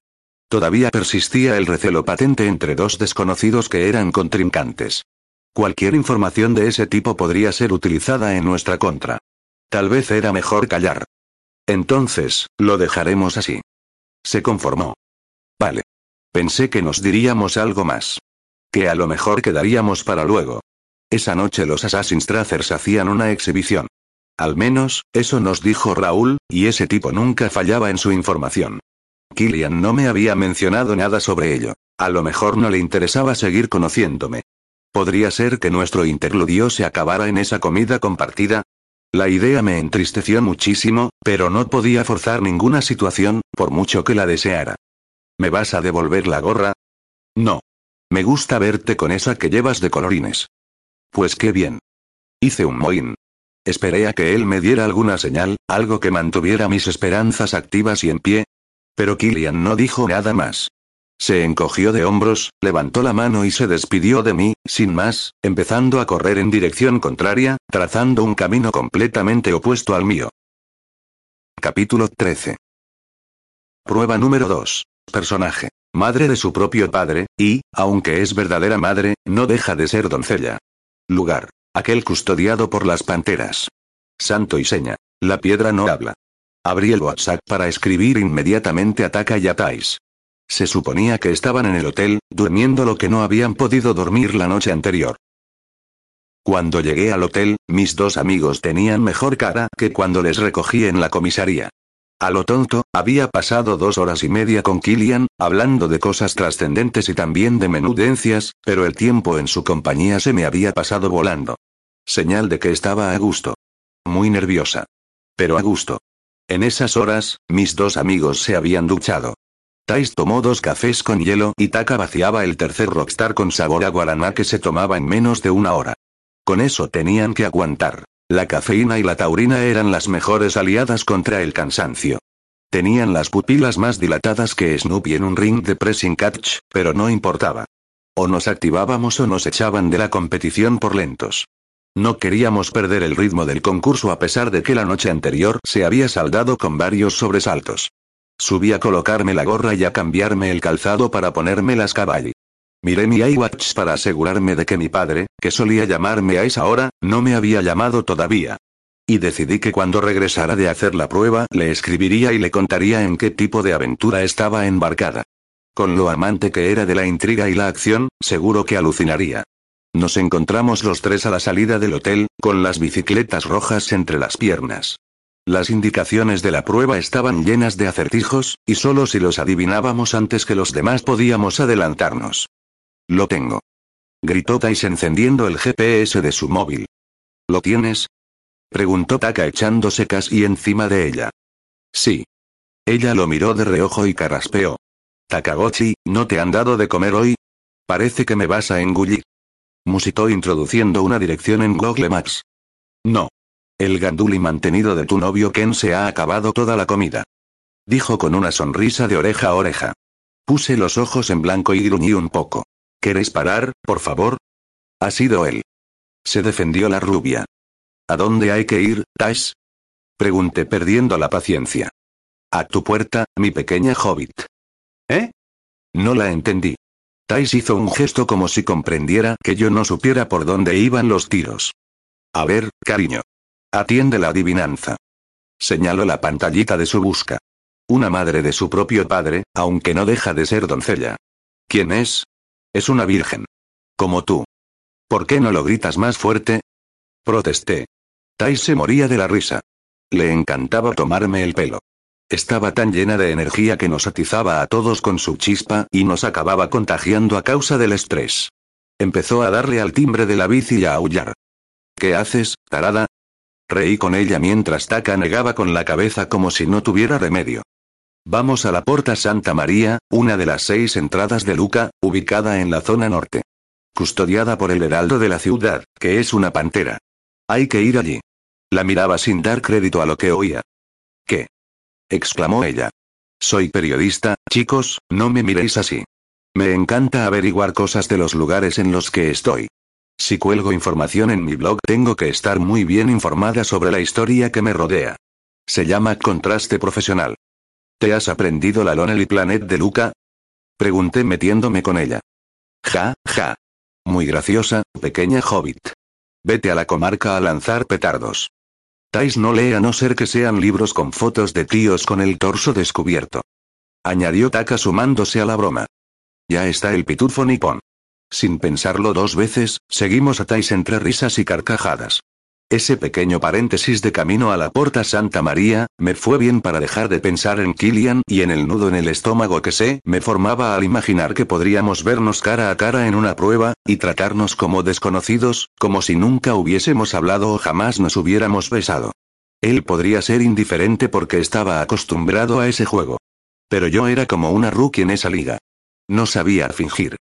Todavía persistía el recelo patente entre dos desconocidos que eran contrincantes. Cualquier información de ese tipo podría ser utilizada en nuestra contra. Tal vez era mejor callar. Entonces, lo dejaremos así. Se conformó. Vale. Pensé que nos diríamos algo más. Que a lo mejor quedaríamos para luego. Esa noche los Assassin's Trackers hacían una exhibición. Al menos, eso nos dijo Raúl, y ese tipo nunca fallaba en su información. Killian no me había mencionado nada sobre ello. A lo mejor no le interesaba seguir conociéndome. ¿Podría ser que nuestro interludio se acabara en esa comida compartida? La idea me entristeció muchísimo, pero no podía forzar ninguna situación, por mucho que la deseara. ¿Me vas a devolver la gorra? No. Me gusta verte con esa que llevas de colorines. Pues qué bien. Hice un mohín. Esperé a que él me diera alguna señal, algo que mantuviera mis esperanzas activas y en pie. Pero Killian no dijo nada más. Se encogió de hombros, levantó la mano y se despidió de mí, sin más, empezando a correr en dirección contraria, trazando un camino completamente opuesto al mío. Capítulo 13. Prueba número 2. Personaje. Madre de su propio padre, y, aunque es verdadera madre, no deja de ser doncella. Lugar. Aquel custodiado por las panteras. Santo y seña. La piedra no habla. Abrí el WhatsApp para escribir inmediatamente a Taka y a Tais. Se suponía que estaban en el hotel, durmiendo lo que no habían podido dormir la noche anterior. Cuando llegué al hotel, mis dos amigos tenían mejor cara que cuando les recogí en la comisaría. A lo tonto, había pasado dos horas y media con Killian, hablando de cosas trascendentes y también de menudencias, pero el tiempo en su compañía se me había pasado volando. Señal de que estaba a gusto. Muy nerviosa. Pero a gusto. En esas horas, mis dos amigos se habían duchado. Tais tomó dos cafés con hielo y Taka vaciaba el tercer rockstar con sabor a guaraná que se tomaba en menos de una hora. Con eso tenían que aguantar. La cafeína y la taurina eran las mejores aliadas contra el cansancio. Tenían las pupilas más dilatadas que Snoopy en un ring de pressing catch, pero no importaba. O nos activábamos o nos echaban de la competición por lentos. No queríamos perder el ritmo del concurso a pesar de que la noche anterior se había saldado con varios sobresaltos. Subí a colocarme la gorra y a cambiarme el calzado para ponerme las caballi. Miré mi iWatch para asegurarme de que mi padre, que solía llamarme a esa hora, no me había llamado todavía. Y decidí que cuando regresara de hacer la prueba le escribiría y le contaría en qué tipo de aventura estaba embarcada. Con lo amante que era de la intriga y la acción, seguro que alucinaría. Nos encontramos los tres a la salida del hotel, con las bicicletas rojas entre las piernas. Las indicaciones de la prueba estaban llenas de acertijos, y solo si los adivinábamos antes que los demás podíamos adelantarnos. Lo tengo. Gritó Tais encendiendo el GPS de su móvil. ¿Lo tienes? Preguntó Taka echándose casi encima de ella. Sí. Ella lo miró de reojo y carraspeó. Takagochi, ¿no te han dado de comer hoy? Parece que me vas a engullir. Musitó introduciendo una dirección en Google Maps. No. El ganduli mantenido de tu novio Ken se ha acabado toda la comida. Dijo con una sonrisa de oreja a oreja. Puse los ojos en blanco y gruñí un poco. ¿Queréis parar, por favor? Ha sido él. Se defendió la rubia. ¿A dónde hay que ir, Tash? Pregunté perdiendo la paciencia. A tu puerta, mi pequeña hobbit. ¿Eh? No la entendí. Tais hizo un gesto como si comprendiera que yo no supiera por dónde iban los tiros. A ver, cariño. Atiende la adivinanza. Señaló la pantallita de su busca. Una madre de su propio padre, aunque no deja de ser doncella. ¿Quién es? Es una virgen. Como tú. ¿Por qué no lo gritas más fuerte? Protesté. Tai se moría de la risa. Le encantaba tomarme el pelo. Estaba tan llena de energía que nos atizaba a todos con su chispa y nos acababa contagiando a causa del estrés. Empezó a darle al timbre de la bici y a aullar. ¿Qué haces, tarada? Reí con ella mientras Taka negaba con la cabeza como si no tuviera remedio. Vamos a la Porta Santa María, una de las seis entradas de Luca, ubicada en la zona norte. custodiada por el heraldo de la ciudad, que es una pantera. Hay que ir allí. La miraba sin dar crédito a lo que oía. ¿Qué? exclamó ella. Soy periodista, chicos, no me miréis así. Me encanta averiguar cosas de los lugares en los que estoy. Si cuelgo información en mi blog tengo que estar muy bien informada sobre la historia que me rodea. Se llama contraste profesional. ¿Te has aprendido la Lonely Planet de Luca? Pregunté metiéndome con ella. Ja, ja. Muy graciosa, pequeña hobbit. Vete a la comarca a lanzar petardos. Tais no lee a no ser que sean libros con fotos de tíos con el torso descubierto. Añadió Taka sumándose a la broma. Ya está el pitufo nipón. Sin pensarlo dos veces, seguimos a Tais entre risas y carcajadas. Ese pequeño paréntesis de camino a la Porta Santa María, me fue bien para dejar de pensar en Killian y en el nudo en el estómago que se me formaba al imaginar que podríamos vernos cara a cara en una prueba, y tratarnos como desconocidos, como si nunca hubiésemos hablado o jamás nos hubiéramos besado. Él podría ser indiferente porque estaba acostumbrado a ese juego. Pero yo era como una rookie en esa liga. No sabía fingir.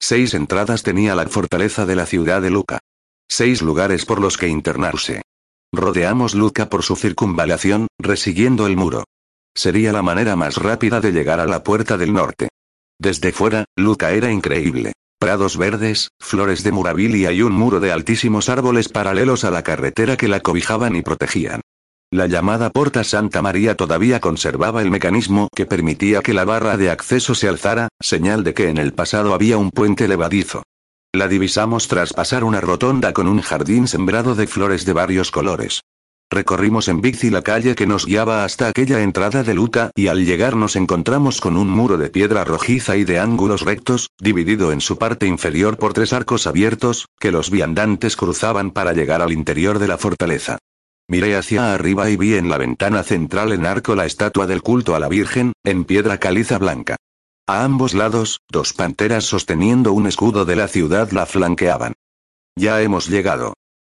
Seis entradas tenía la fortaleza de la ciudad de Luca. Seis lugares por los que internarse. Rodeamos Luca por su circunvalación, resiguiendo el muro. Sería la manera más rápida de llegar a la puerta del norte. Desde fuera, Luca era increíble. Prados verdes, flores de murabilia y un muro de altísimos árboles paralelos a la carretera que la cobijaban y protegían. La llamada Porta Santa María todavía conservaba el mecanismo que permitía que la barra de acceso se alzara, señal de que en el pasado había un puente levadizo. La divisamos tras pasar una rotonda con un jardín sembrado de flores de varios colores. Recorrimos en bici la calle que nos guiaba hasta aquella entrada de Luca y al llegar nos encontramos con un muro de piedra rojiza y de ángulos rectos, dividido en su parte inferior por tres arcos abiertos, que los viandantes cruzaban para llegar al interior de la fortaleza. Miré hacia arriba y vi en la ventana central en arco la estatua del culto a la Virgen, en piedra caliza blanca. A ambos lados, dos panteras sosteniendo un escudo de la ciudad la flanqueaban. Ya hemos llegado.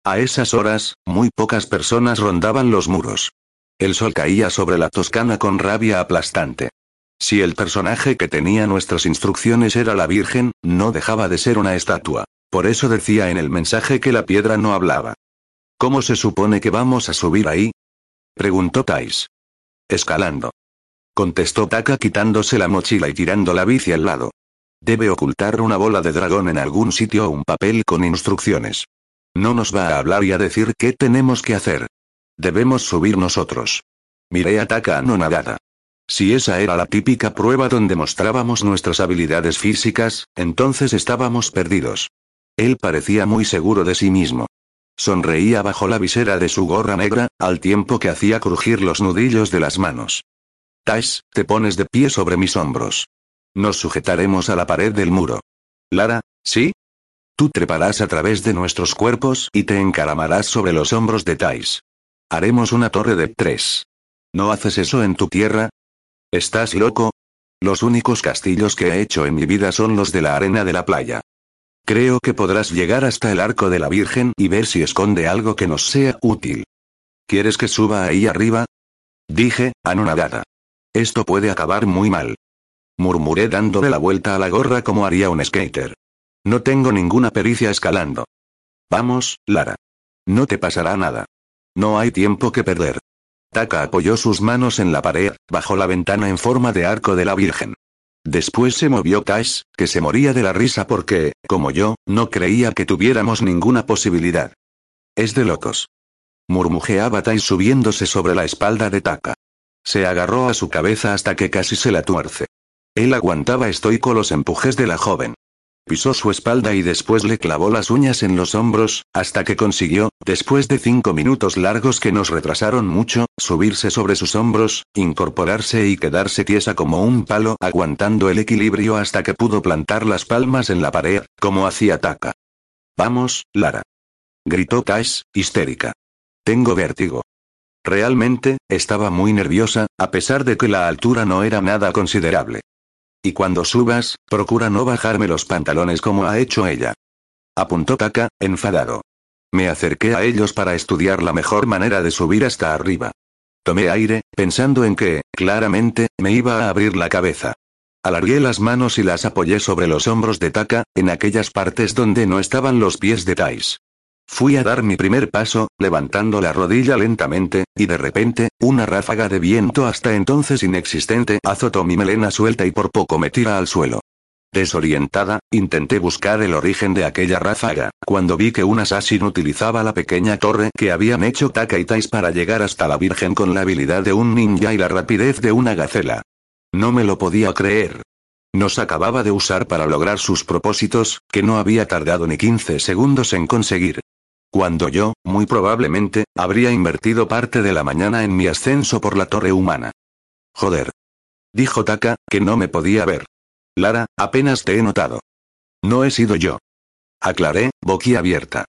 A esas horas, muy pocas personas rondaban los muros. El sol caía sobre la Toscana con rabia aplastante. Si el personaje que tenía nuestras instrucciones era la Virgen, no dejaba de ser una estatua. Por eso decía en el mensaje que la piedra no hablaba. ¿Cómo se supone que vamos a subir ahí? preguntó Tais. Escalando contestó Taka quitándose la mochila y tirando la bici al lado. Debe ocultar una bola de dragón en algún sitio o un papel con instrucciones. No nos va a hablar y a decir qué tenemos que hacer. Debemos subir nosotros. Miré a Taka anonadada. Si esa era la típica prueba donde mostrábamos nuestras habilidades físicas, entonces estábamos perdidos. Él parecía muy seguro de sí mismo. Sonreía bajo la visera de su gorra negra, al tiempo que hacía crujir los nudillos de las manos. Tash, te pones de pie sobre mis hombros. Nos sujetaremos a la pared del muro. Lara, ¿sí? Tú treparás a través de nuestros cuerpos y te encaramarás sobre los hombros de Tais. Haremos una torre de tres. ¿No haces eso en tu tierra? ¿Estás loco? Los únicos castillos que he hecho en mi vida son los de la arena de la playa. Creo que podrás llegar hasta el arco de la Virgen y ver si esconde algo que nos sea útil. ¿Quieres que suba ahí arriba? Dije, anonadada. Esto puede acabar muy mal. Murmuré dándole la vuelta a la gorra como haría un skater. No tengo ninguna pericia escalando. Vamos, Lara. No te pasará nada. No hay tiempo que perder. Taka apoyó sus manos en la pared, bajo la ventana en forma de arco de la Virgen. Después se movió Tash, que se moría de la risa porque, como yo, no creía que tuviéramos ninguna posibilidad. Es de locos. Murmujeaba Tash subiéndose sobre la espalda de Taka. Se agarró a su cabeza hasta que casi se la tuerce. Él aguantaba estoico los empujes de la joven. Pisó su espalda y después le clavó las uñas en los hombros, hasta que consiguió, después de cinco minutos largos que nos retrasaron mucho, subirse sobre sus hombros, incorporarse y quedarse tiesa como un palo, aguantando el equilibrio hasta que pudo plantar las palmas en la pared, como hacía Taka. Vamos, Lara. Gritó Tash, histérica. Tengo vértigo. Realmente, estaba muy nerviosa, a pesar de que la altura no era nada considerable. Y cuando subas, procura no bajarme los pantalones como ha hecho ella. Apuntó Taka, enfadado. Me acerqué a ellos para estudiar la mejor manera de subir hasta arriba. Tomé aire, pensando en que, claramente, me iba a abrir la cabeza. Alargué las manos y las apoyé sobre los hombros de Taka, en aquellas partes donde no estaban los pies de Tais. Fui a dar mi primer paso, levantando la rodilla lentamente, y de repente, una ráfaga de viento hasta entonces inexistente azotó mi melena suelta y por poco me tira al suelo. Desorientada, intenté buscar el origen de aquella ráfaga, cuando vi que un assassin utilizaba la pequeña torre que habían hecho Taka y Tais para llegar hasta la Virgen con la habilidad de un ninja y la rapidez de una gacela. No me lo podía creer. Nos acababa de usar para lograr sus propósitos, que no había tardado ni 15 segundos en conseguir. Cuando yo, muy probablemente, habría invertido parte de la mañana en mi ascenso por la torre humana. Joder. Dijo Taka, que no me podía ver. Lara, apenas te he notado. No he sido yo. Aclaré, boquiabierta.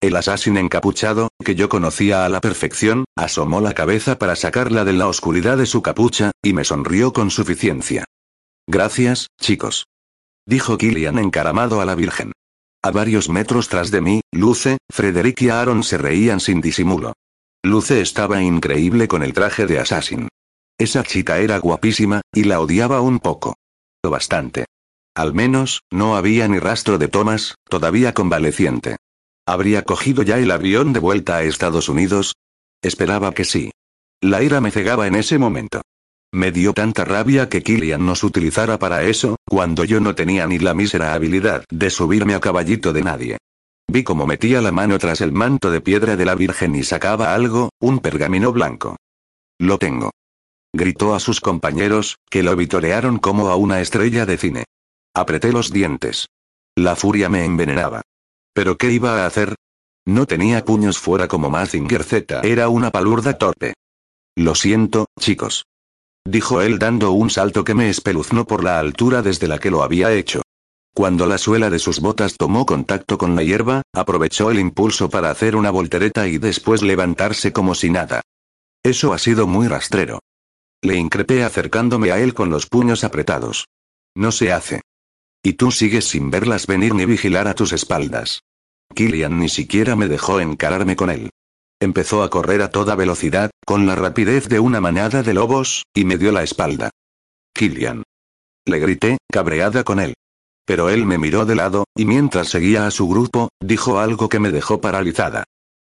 El asesino encapuchado, que yo conocía a la perfección, asomó la cabeza para sacarla de la oscuridad de su capucha, y me sonrió con suficiencia. Gracias, chicos. Dijo Killian encaramado a la Virgen. A varios metros tras de mí, Luce, Frederick y Aaron se reían sin disimulo. Luce estaba increíble con el traje de assassin. Esa chica era guapísima, y la odiaba un poco bastante. Al menos, no había ni rastro de Thomas, todavía convaleciente. ¿Habría cogido ya el avión de vuelta a Estados Unidos? Esperaba que sí. La ira me cegaba en ese momento. Me dio tanta rabia que Killian nos utilizara para eso, cuando yo no tenía ni la mísera habilidad de subirme a caballito de nadie. Vi cómo metía la mano tras el manto de piedra de la Virgen y sacaba algo, un pergamino blanco. Lo tengo. Gritó a sus compañeros, que lo vitorearon como a una estrella de cine. Apreté los dientes. La furia me envenenaba. ¿Pero qué iba a hacer? No tenía puños fuera como Mazinger Z. Era una palurda torpe. Lo siento, chicos. Dijo él dando un salto que me espeluznó por la altura desde la que lo había hecho. Cuando la suela de sus botas tomó contacto con la hierba, aprovechó el impulso para hacer una voltereta y después levantarse como si nada. Eso ha sido muy rastrero. Le increpé acercándome a él con los puños apretados. No se hace. Y tú sigues sin verlas venir ni vigilar a tus espaldas. Killian ni siquiera me dejó encararme con él. Empezó a correr a toda velocidad, con la rapidez de una manada de lobos, y me dio la espalda. Killian. Le grité, cabreada con él. Pero él me miró de lado, y mientras seguía a su grupo, dijo algo que me dejó paralizada.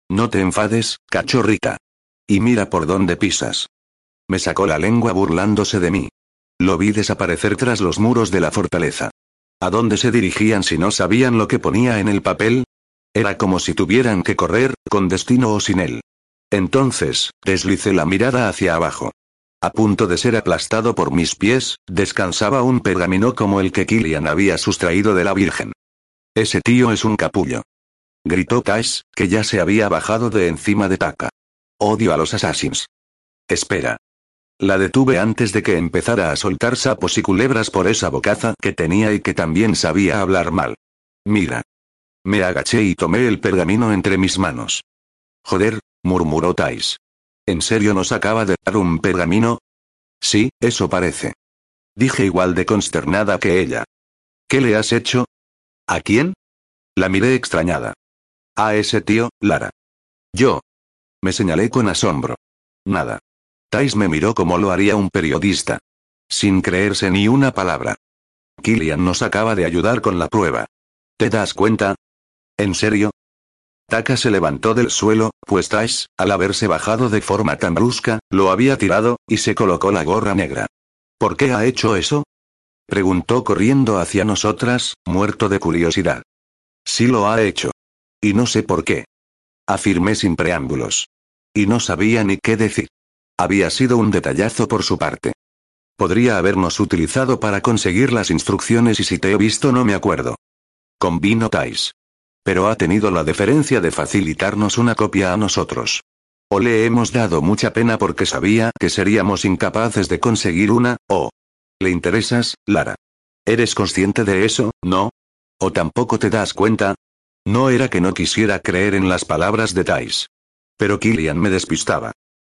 No te enfades, cachorrita. Y mira por dónde pisas. Me sacó la lengua burlándose de mí. Lo vi desaparecer tras los muros de la fortaleza. ¿A dónde se dirigían si no sabían lo que ponía en el papel? Era como si tuvieran que correr, con destino o sin él. Entonces, deslicé la mirada hacia abajo. A punto de ser aplastado por mis pies, descansaba un pergamino como el que Killian había sustraído de la Virgen. Ese tío es un capullo. Gritó Tash, que ya se había bajado de encima de Taka. Odio a los assassins. Espera. La detuve antes de que empezara a soltar sapos y culebras por esa bocaza que tenía y que también sabía hablar mal. Mira. Me agaché y tomé el pergamino entre mis manos. Joder, murmuró Tais. ¿En serio nos acaba de dar un pergamino? Sí, eso parece. Dije igual de consternada que ella. ¿Qué le has hecho? ¿A quién? La miré extrañada. A ese tío, Lara. Yo. Me señalé con asombro. Nada. Tais me miró como lo haría un periodista. Sin creerse ni una palabra. Killian nos acaba de ayudar con la prueba. ¿Te das cuenta? ¿En serio? Taka se levantó del suelo, pues Tais, al haberse bajado de forma tan brusca, lo había tirado, y se colocó la gorra negra. ¿Por qué ha hecho eso? Preguntó corriendo hacia nosotras, muerto de curiosidad. Sí lo ha hecho. Y no sé por qué. Afirmé sin preámbulos. Y no sabía ni qué decir. Había sido un detallazo por su parte. Podría habernos utilizado para conseguir las instrucciones y si te he visto no me acuerdo. Convino Tais. Pero ha tenido la deferencia de facilitarnos una copia a nosotros. O le hemos dado mucha pena porque sabía que seríamos incapaces de conseguir una, o... ¿Le interesas, Lara? ¿Eres consciente de eso, no? ¿O tampoco te das cuenta? No era que no quisiera creer en las palabras de Tais. Pero Killian me despistaba.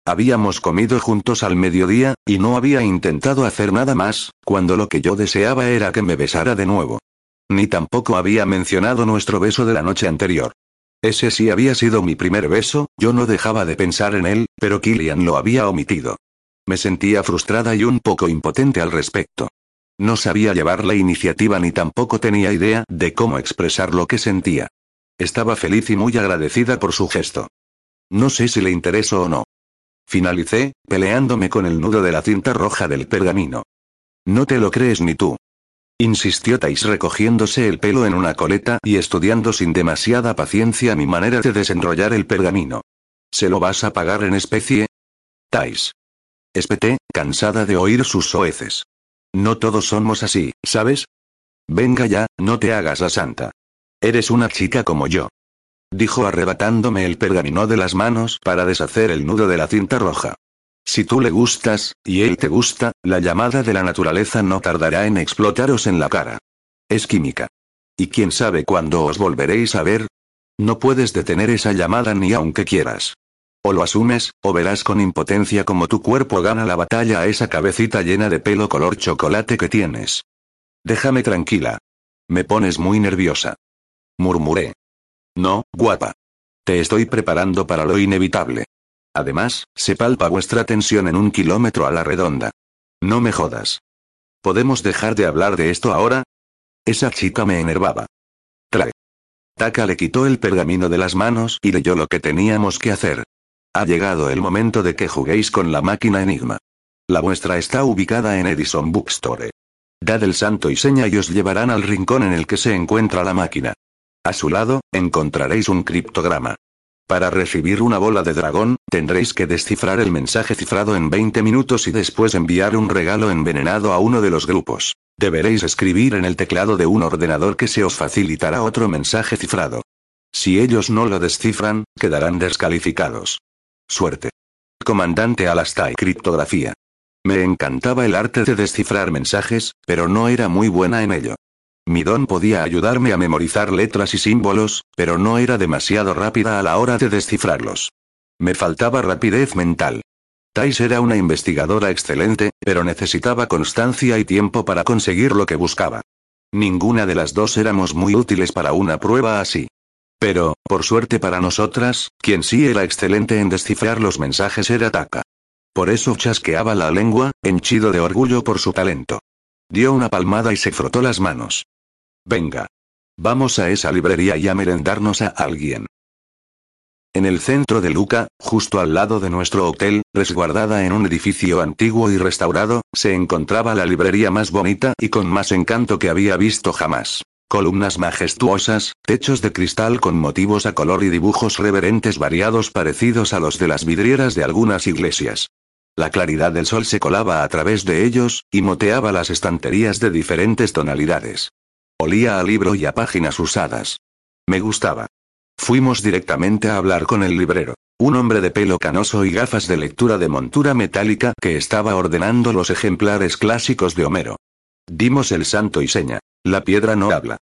Habíamos comido juntos al mediodía, y no había intentado hacer nada más, cuando lo que yo deseaba era que me besara de nuevo. Ni tampoco había mencionado nuestro beso de la noche anterior. Ese sí había sido mi primer beso, yo no dejaba de pensar en él, pero Killian lo había omitido. Me sentía frustrada y un poco impotente al respecto. No sabía llevar la iniciativa ni tampoco tenía idea de cómo expresar lo que sentía. Estaba feliz y muy agradecida por su gesto. No sé si le intereso o no. Finalicé, peleándome con el nudo de la cinta roja del pergamino. No te lo crees ni tú. Insistió Tais recogiéndose el pelo en una coleta y estudiando sin demasiada paciencia mi manera de desenrollar el pergamino. ¿Se lo vas a pagar en especie? Tais. Espeté, cansada de oír sus soeces. No todos somos así, ¿sabes? Venga ya, no te hagas la santa. Eres una chica como yo. Dijo arrebatándome el pergamino de las manos para deshacer el nudo de la cinta roja. Si tú le gustas, y él te gusta, la llamada de la naturaleza no tardará en explotaros en la cara. Es química. ¿Y quién sabe cuándo os volveréis a ver? No puedes detener esa llamada ni aunque quieras. O lo asumes, o verás con impotencia como tu cuerpo gana la batalla a esa cabecita llena de pelo color chocolate que tienes. Déjame tranquila. Me pones muy nerviosa. Murmuré. No, guapa. Te estoy preparando para lo inevitable. Además, se palpa vuestra tensión en un kilómetro a la redonda. No me jodas. ¿Podemos dejar de hablar de esto ahora? Esa chica me enervaba. Trae. Taka le quitó el pergamino de las manos y leyó lo que teníamos que hacer. Ha llegado el momento de que juguéis con la máquina Enigma. La vuestra está ubicada en Edison Bookstore. Dad el santo y seña y os llevarán al rincón en el que se encuentra la máquina. A su lado, encontraréis un criptograma. Para recibir una bola de dragón, tendréis que descifrar el mensaje cifrado en 20 minutos y después enviar un regalo envenenado a uno de los grupos. Deberéis escribir en el teclado de un ordenador que se os facilitará otro mensaje cifrado. Si ellos no lo descifran, quedarán descalificados. Suerte. Comandante Alastai Criptografía. Me encantaba el arte de descifrar mensajes, pero no era muy buena en ello. Mi don podía ayudarme a memorizar letras y símbolos, pero no era demasiado rápida a la hora de descifrarlos. Me faltaba rapidez mental. Tais era una investigadora excelente, pero necesitaba constancia y tiempo para conseguir lo que buscaba. Ninguna de las dos éramos muy útiles para una prueba así. Pero, por suerte para nosotras, quien sí era excelente en descifrar los mensajes era Taka. Por eso chasqueaba la lengua, henchido de orgullo por su talento. Dio una palmada y se frotó las manos. Venga. Vamos a esa librería y a merendarnos a alguien. En el centro de Luca, justo al lado de nuestro hotel, resguardada en un edificio antiguo y restaurado, se encontraba la librería más bonita y con más encanto que había visto jamás. Columnas majestuosas, techos de cristal con motivos a color y dibujos reverentes variados parecidos a los de las vidrieras de algunas iglesias. La claridad del sol se colaba a través de ellos, y moteaba las estanterías de diferentes tonalidades. Olía a libro y a páginas usadas. Me gustaba. Fuimos directamente a hablar con el librero. Un hombre de pelo canoso y gafas de lectura de montura metálica que estaba ordenando los ejemplares clásicos de Homero. Dimos el santo y seña. La piedra no habla.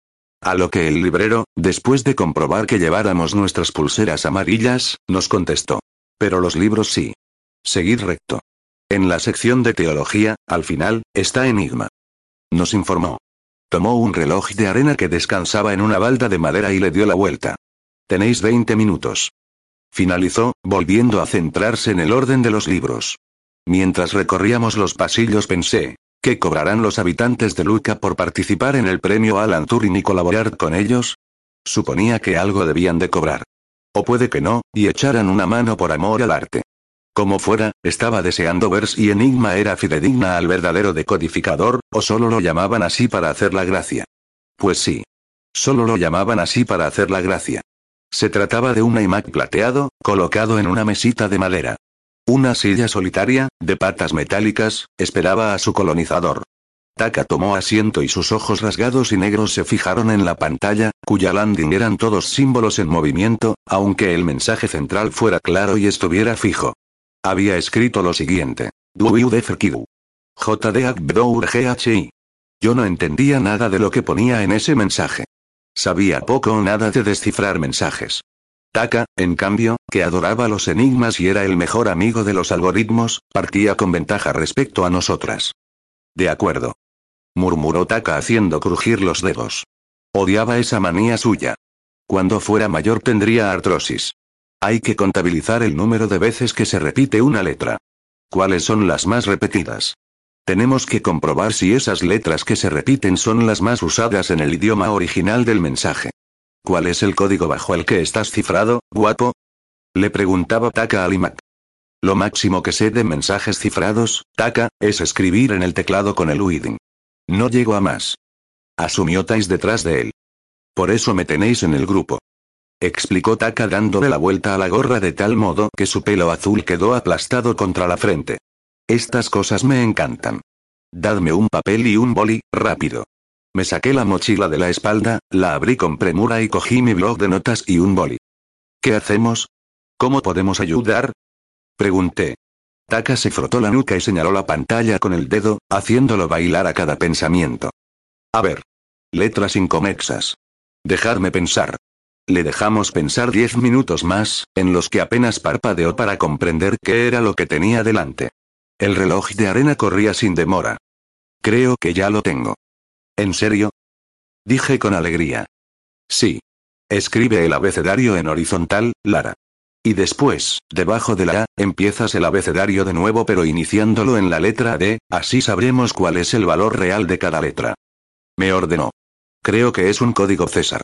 A lo que el librero, después de comprobar que lleváramos nuestras pulseras amarillas, nos contestó. Pero los libros sí. Seguid recto. En la sección de teología, al final, está Enigma. Nos informó. Tomó un reloj de arena que descansaba en una balda de madera y le dio la vuelta. Tenéis 20 minutos. Finalizó, volviendo a centrarse en el orden de los libros. Mientras recorríamos los pasillos pensé, ¿qué cobrarán los habitantes de Luca por participar en el premio Alan Turing y colaborar con ellos? Suponía que algo debían de cobrar. O puede que no, y echaran una mano por amor al arte. Como fuera, estaba deseando ver si Enigma era fidedigna al verdadero decodificador, o solo lo llamaban así para hacer la gracia. Pues sí. Solo lo llamaban así para hacer la gracia. Se trataba de un iMac plateado, colocado en una mesita de madera. Una silla solitaria, de patas metálicas, esperaba a su colonizador. Taka tomó asiento y sus ojos rasgados y negros se fijaron en la pantalla, cuya landing eran todos símbolos en movimiento, aunque el mensaje central fuera claro y estuviera fijo. Había escrito lo siguiente. JD GHI. Yo no entendía nada de lo que ponía en ese mensaje. Sabía poco o nada de descifrar mensajes. Taka, en cambio, que adoraba los enigmas y era el mejor amigo de los algoritmos, partía con ventaja respecto a nosotras. De acuerdo. Murmuró Taka haciendo crujir los dedos. Odiaba esa manía suya. Cuando fuera mayor tendría artrosis. Hay que contabilizar el número de veces que se repite una letra. ¿Cuáles son las más repetidas? Tenemos que comprobar si esas letras que se repiten son las más usadas en el idioma original del mensaje. ¿Cuál es el código bajo el que estás cifrado, guapo? Le preguntaba Taka a Limak. Lo máximo que sé de mensajes cifrados, Taka, es escribir en el teclado con el UIDIN. No llego a más. Asumió Tais detrás de él. Por eso me tenéis en el grupo. Explicó Taka dándole la vuelta a la gorra de tal modo que su pelo azul quedó aplastado contra la frente. Estas cosas me encantan. Dadme un papel y un boli, rápido. Me saqué la mochila de la espalda, la abrí con premura y cogí mi blog de notas y un boli. ¿Qué hacemos? ¿Cómo podemos ayudar? Pregunté. Taka se frotó la nuca y señaló la pantalla con el dedo, haciéndolo bailar a cada pensamiento. A ver. Letras inconexas. Dejarme pensar. Le dejamos pensar diez minutos más, en los que apenas parpadeó para comprender qué era lo que tenía delante. El reloj de arena corría sin demora. Creo que ya lo tengo. ¿En serio? Dije con alegría. Sí. Escribe el abecedario en horizontal, Lara. Y después, debajo de la A, empiezas el abecedario de nuevo pero iniciándolo en la letra D, así sabremos cuál es el valor real de cada letra. Me ordenó. Creo que es un código César.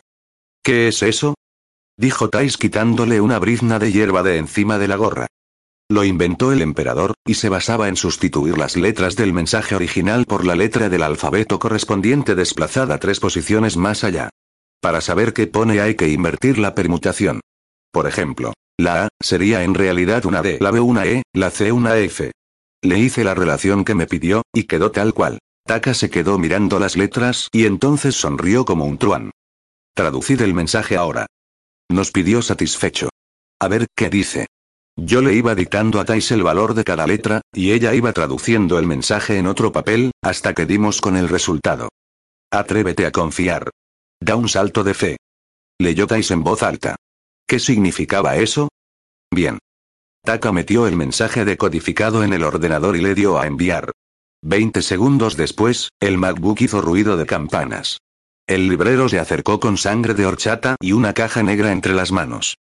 ¿Qué es eso? Dijo Tais quitándole una brizna de hierba de encima de la gorra. Lo inventó el emperador, y se basaba en sustituir las letras del mensaje original por la letra del alfabeto correspondiente desplazada tres posiciones más allá. Para saber qué pone hay que invertir la permutación. Por ejemplo, la A sería en realidad una D, la B una E, la C una F. Le hice la relación que me pidió, y quedó tal cual. Taka se quedó mirando las letras y entonces sonrió como un truán. Traducid el mensaje ahora. Nos pidió satisfecho. A ver qué dice. Yo le iba dictando a Tais el valor de cada letra, y ella iba traduciendo el mensaje en otro papel, hasta que dimos con el resultado. Atrévete a confiar. Da un salto de fe. Leyó Tais en voz alta. ¿Qué significaba eso? Bien. Taka metió el mensaje decodificado en el ordenador y le dio a enviar. Veinte segundos después, el MacBook hizo ruido de campanas. El librero se acercó con sangre de horchata y una caja negra entre las manos.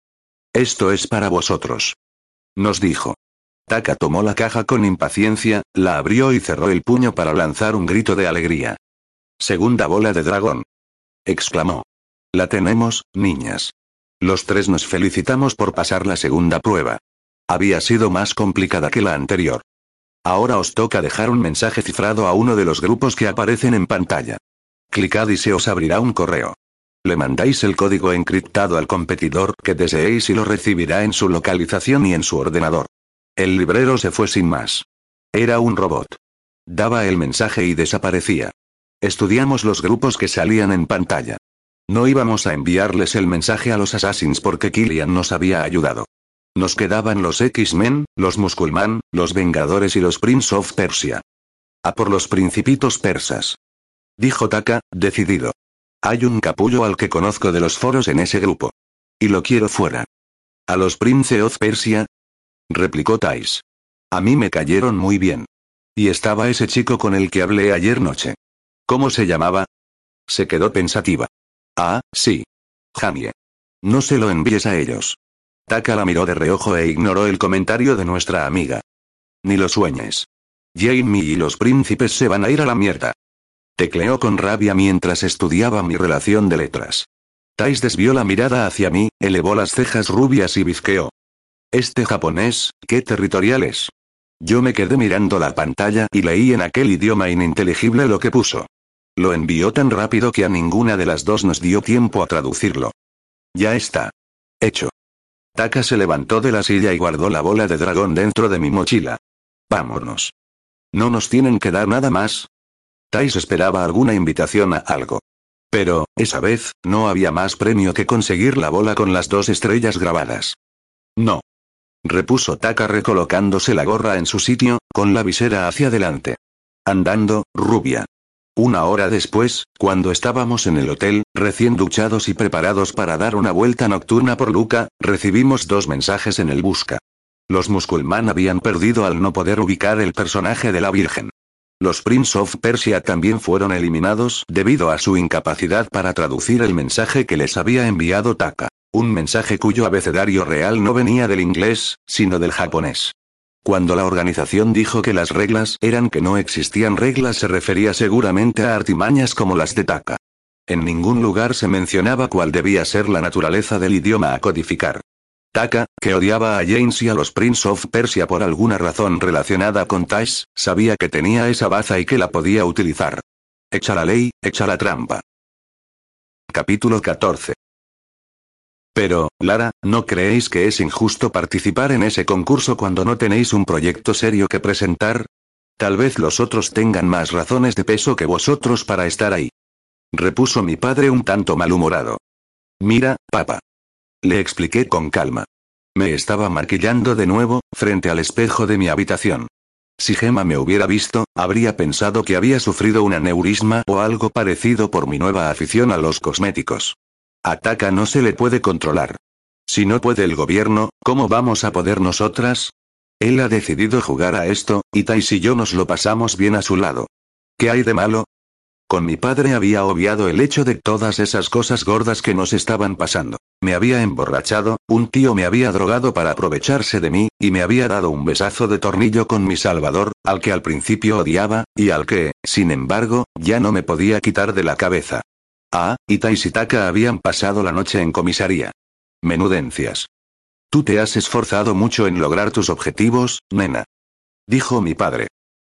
Esto es para vosotros. Nos dijo. Taka tomó la caja con impaciencia, la abrió y cerró el puño para lanzar un grito de alegría. Segunda bola de dragón. exclamó. La tenemos, niñas. Los tres nos felicitamos por pasar la segunda prueba. Había sido más complicada que la anterior. Ahora os toca dejar un mensaje cifrado a uno de los grupos que aparecen en pantalla. Clicad y se os abrirá un correo. Le mandáis el código encriptado al competidor que deseéis y lo recibirá en su localización y en su ordenador. El librero se fue sin más. Era un robot. Daba el mensaje y desaparecía. Estudiamos los grupos que salían en pantalla. No íbamos a enviarles el mensaje a los Assassins porque Killian nos había ayudado. Nos quedaban los X-Men, los Musculman, los Vengadores y los Prince of Persia. A por los principitos persas. Dijo Taka, decidido. Hay un capullo al que conozco de los foros en ese grupo. Y lo quiero fuera. ¿A los Prince of Persia? Replicó Tais. A mí me cayeron muy bien. Y estaba ese chico con el que hablé ayer noche. ¿Cómo se llamaba? Se quedó pensativa. Ah, sí. Jamie. No se lo envíes a ellos. Taka la miró de reojo e ignoró el comentario de nuestra amiga. Ni lo sueñes. Jamie y los príncipes se van a ir a la mierda. Tecleó con rabia mientras estudiaba mi relación de letras. Tais desvió la mirada hacia mí, elevó las cejas rubias y bizqueó. Este japonés, qué territorial es. Yo me quedé mirando la pantalla y leí en aquel idioma ininteligible lo que puso. Lo envió tan rápido que a ninguna de las dos nos dio tiempo a traducirlo. Ya está. Hecho. Taka se levantó de la silla y guardó la bola de dragón dentro de mi mochila. Vámonos. ¿No nos tienen que dar nada más? Tais esperaba alguna invitación a algo. Pero, esa vez, no había más premio que conseguir la bola con las dos estrellas grabadas. No. Repuso Taka recolocándose la gorra en su sitio, con la visera hacia adelante. Andando, rubia. Una hora después, cuando estábamos en el hotel, recién duchados y preparados para dar una vuelta nocturna por Luca, recibimos dos mensajes en el busca. Los Musculman habían perdido al no poder ubicar el personaje de la Virgen. Los Prince of Persia también fueron eliminados debido a su incapacidad para traducir el mensaje que les había enviado Taka. Un mensaje cuyo abecedario real no venía del inglés, sino del japonés. Cuando la organización dijo que las reglas eran que no existían reglas se refería seguramente a artimañas como las de Taka. En ningún lugar se mencionaba cuál debía ser la naturaleza del idioma a codificar. Taka, que odiaba a James y a los Prince of Persia por alguna razón relacionada con Tash, sabía que tenía esa baza y que la podía utilizar. Echa la ley, echa la trampa. Capítulo 14. Pero, Lara, ¿no creéis que es injusto participar en ese concurso cuando no tenéis un proyecto serio que presentar? Tal vez los otros tengan más razones de peso que vosotros para estar ahí repuso mi padre un tanto malhumorado. Mira, papá. Le expliqué con calma. Me estaba maquillando de nuevo, frente al espejo de mi habitación. Si Gemma me hubiera visto, habría pensado que había sufrido un aneurisma o algo parecido por mi nueva afición a los cosméticos. Ataca no se le puede controlar. Si no puede el gobierno, ¿cómo vamos a poder nosotras? Él ha decidido jugar a esto, y Tais y yo nos lo pasamos bien a su lado. ¿Qué hay de malo? Con mi padre había obviado el hecho de todas esas cosas gordas que nos estaban pasando. Me había emborrachado, un tío me había drogado para aprovecharse de mí, y me había dado un besazo de tornillo con mi salvador, al que al principio odiaba, y al que, sin embargo, ya no me podía quitar de la cabeza. Ah, y Taisitaka habían pasado la noche en comisaría. Menudencias. Tú te has esforzado mucho en lograr tus objetivos, nena. Dijo mi padre.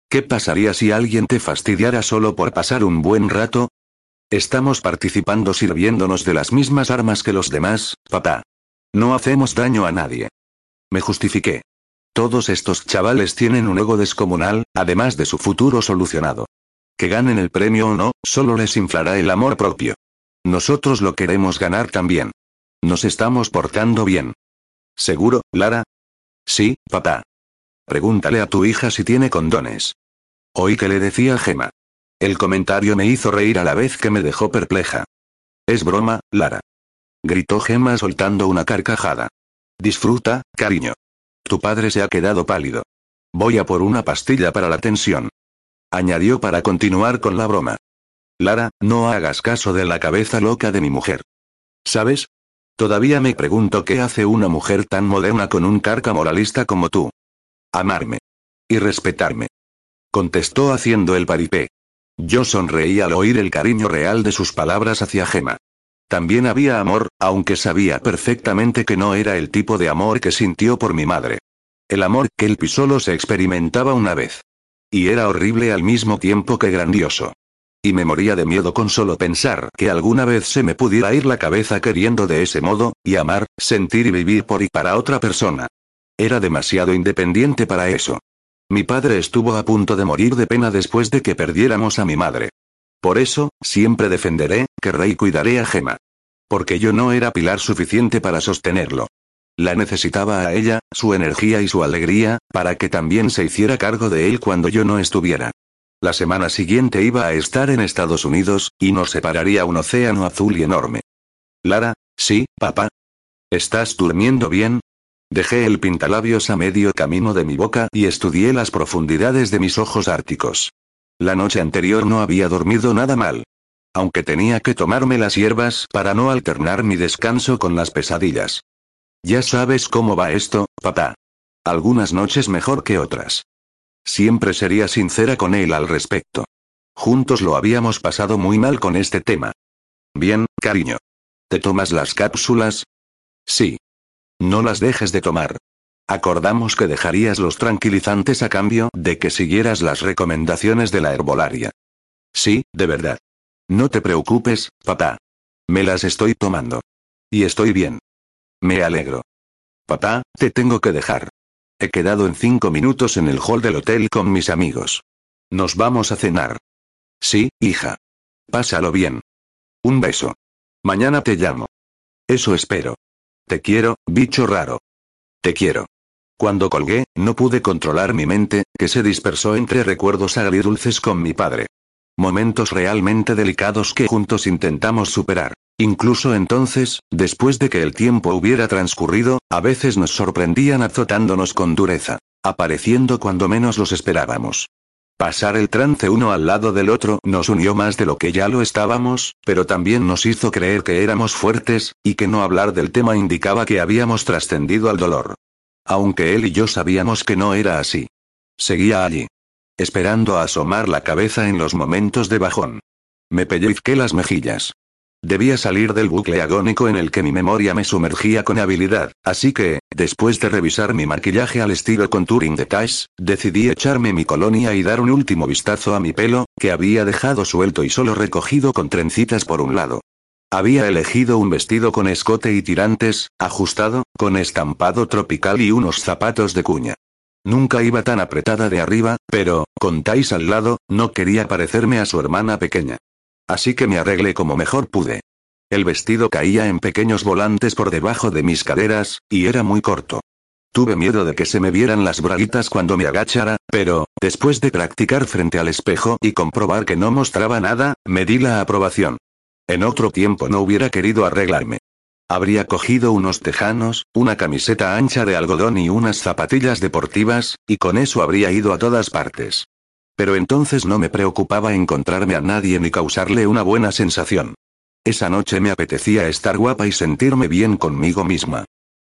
¿Qué pasaría si alguien te fastidiara solo por pasar un buen rato? Estamos participando sirviéndonos de las mismas armas que los demás, papá. No hacemos daño a nadie. Me justifiqué. Todos estos chavales tienen un ego descomunal, además de su futuro solucionado. Que ganen el premio o no, solo les inflará el amor propio. Nosotros lo queremos ganar también. Nos estamos portando bien. ¿Seguro, Lara? Sí, papá. Pregúntale a tu hija si tiene condones. Oí que le decía Gema. El comentario me hizo reír a la vez que me dejó perpleja. Es broma, Lara. Gritó Gema soltando una carcajada. Disfruta, cariño. Tu padre se ha quedado pálido. Voy a por una pastilla para la tensión. Añadió para continuar con la broma. Lara, no hagas caso de la cabeza loca de mi mujer. ¿Sabes? Todavía me pregunto qué hace una mujer tan moderna con un carca moralista como tú. Amarme. Y respetarme. Contestó haciendo el paripé. Yo sonreí al oír el cariño real de sus palabras hacia Gema. También había amor, aunque sabía perfectamente que no era el tipo de amor que sintió por mi madre. El amor que él solo se experimentaba una vez. Y era horrible al mismo tiempo que grandioso. Y me moría de miedo con solo pensar que alguna vez se me pudiera ir la cabeza queriendo de ese modo, y amar, sentir y vivir por y para otra persona. Era demasiado independiente para eso. Mi padre estuvo a punto de morir de pena después de que perdiéramos a mi madre. Por eso, siempre defenderé, querré y cuidaré a Gema. Porque yo no era pilar suficiente para sostenerlo. La necesitaba a ella, su energía y su alegría, para que también se hiciera cargo de él cuando yo no estuviera. La semana siguiente iba a estar en Estados Unidos, y nos separaría un océano azul y enorme. Lara, sí, papá. ¿Estás durmiendo bien? Dejé el pintalabios a medio camino de mi boca y estudié las profundidades de mis ojos árticos. La noche anterior no había dormido nada mal. Aunque tenía que tomarme las hierbas para no alternar mi descanso con las pesadillas. Ya sabes cómo va esto, papá. Algunas noches mejor que otras. Siempre sería sincera con él al respecto. Juntos lo habíamos pasado muy mal con este tema. Bien, cariño. ¿Te tomas las cápsulas? Sí. No las dejes de tomar. Acordamos que dejarías los tranquilizantes a cambio de que siguieras las recomendaciones de la herbolaria. Sí, de verdad. No te preocupes, papá. Me las estoy tomando. Y estoy bien. Me alegro. Papá, te tengo que dejar. He quedado en cinco minutos en el hall del hotel con mis amigos. Nos vamos a cenar. Sí, hija. Pásalo bien. Un beso. Mañana te llamo. Eso espero. Te quiero, bicho raro. Te quiero. Cuando colgué, no pude controlar mi mente, que se dispersó entre recuerdos agridulces con mi padre. Momentos realmente delicados que juntos intentamos superar. Incluso entonces, después de que el tiempo hubiera transcurrido, a veces nos sorprendían azotándonos con dureza. Apareciendo cuando menos los esperábamos. Pasar el trance uno al lado del otro nos unió más de lo que ya lo estábamos, pero también nos hizo creer que éramos fuertes, y que no hablar del tema indicaba que habíamos trascendido al dolor. aunque él y yo sabíamos que no era así. Seguía allí. Esperando a asomar la cabeza en los momentos de bajón. Me pellizqué las mejillas. Debía salir del bucle agónico en el que mi memoria me sumergía con habilidad, así que, después de revisar mi maquillaje al estilo contouring de Tash, decidí echarme mi colonia y dar un último vistazo a mi pelo, que había dejado suelto y solo recogido con trencitas por un lado. Había elegido un vestido con escote y tirantes, ajustado, con estampado tropical y unos zapatos de cuña. Nunca iba tan apretada de arriba, pero, con Tais al lado, no quería parecerme a su hermana pequeña. Así que me arreglé como mejor pude. El vestido caía en pequeños volantes por debajo de mis caderas, y era muy corto. Tuve miedo de que se me vieran las braguitas cuando me agachara, pero, después de practicar frente al espejo y comprobar que no mostraba nada, me di la aprobación. En otro tiempo no hubiera querido arreglarme. Habría cogido unos tejanos, una camiseta ancha de algodón y unas zapatillas deportivas, y con eso habría ido a todas partes. Pero entonces no me preocupaba encontrarme a nadie ni causarle una buena sensación. Esa noche me apetecía estar guapa y sentirme bien conmigo misma.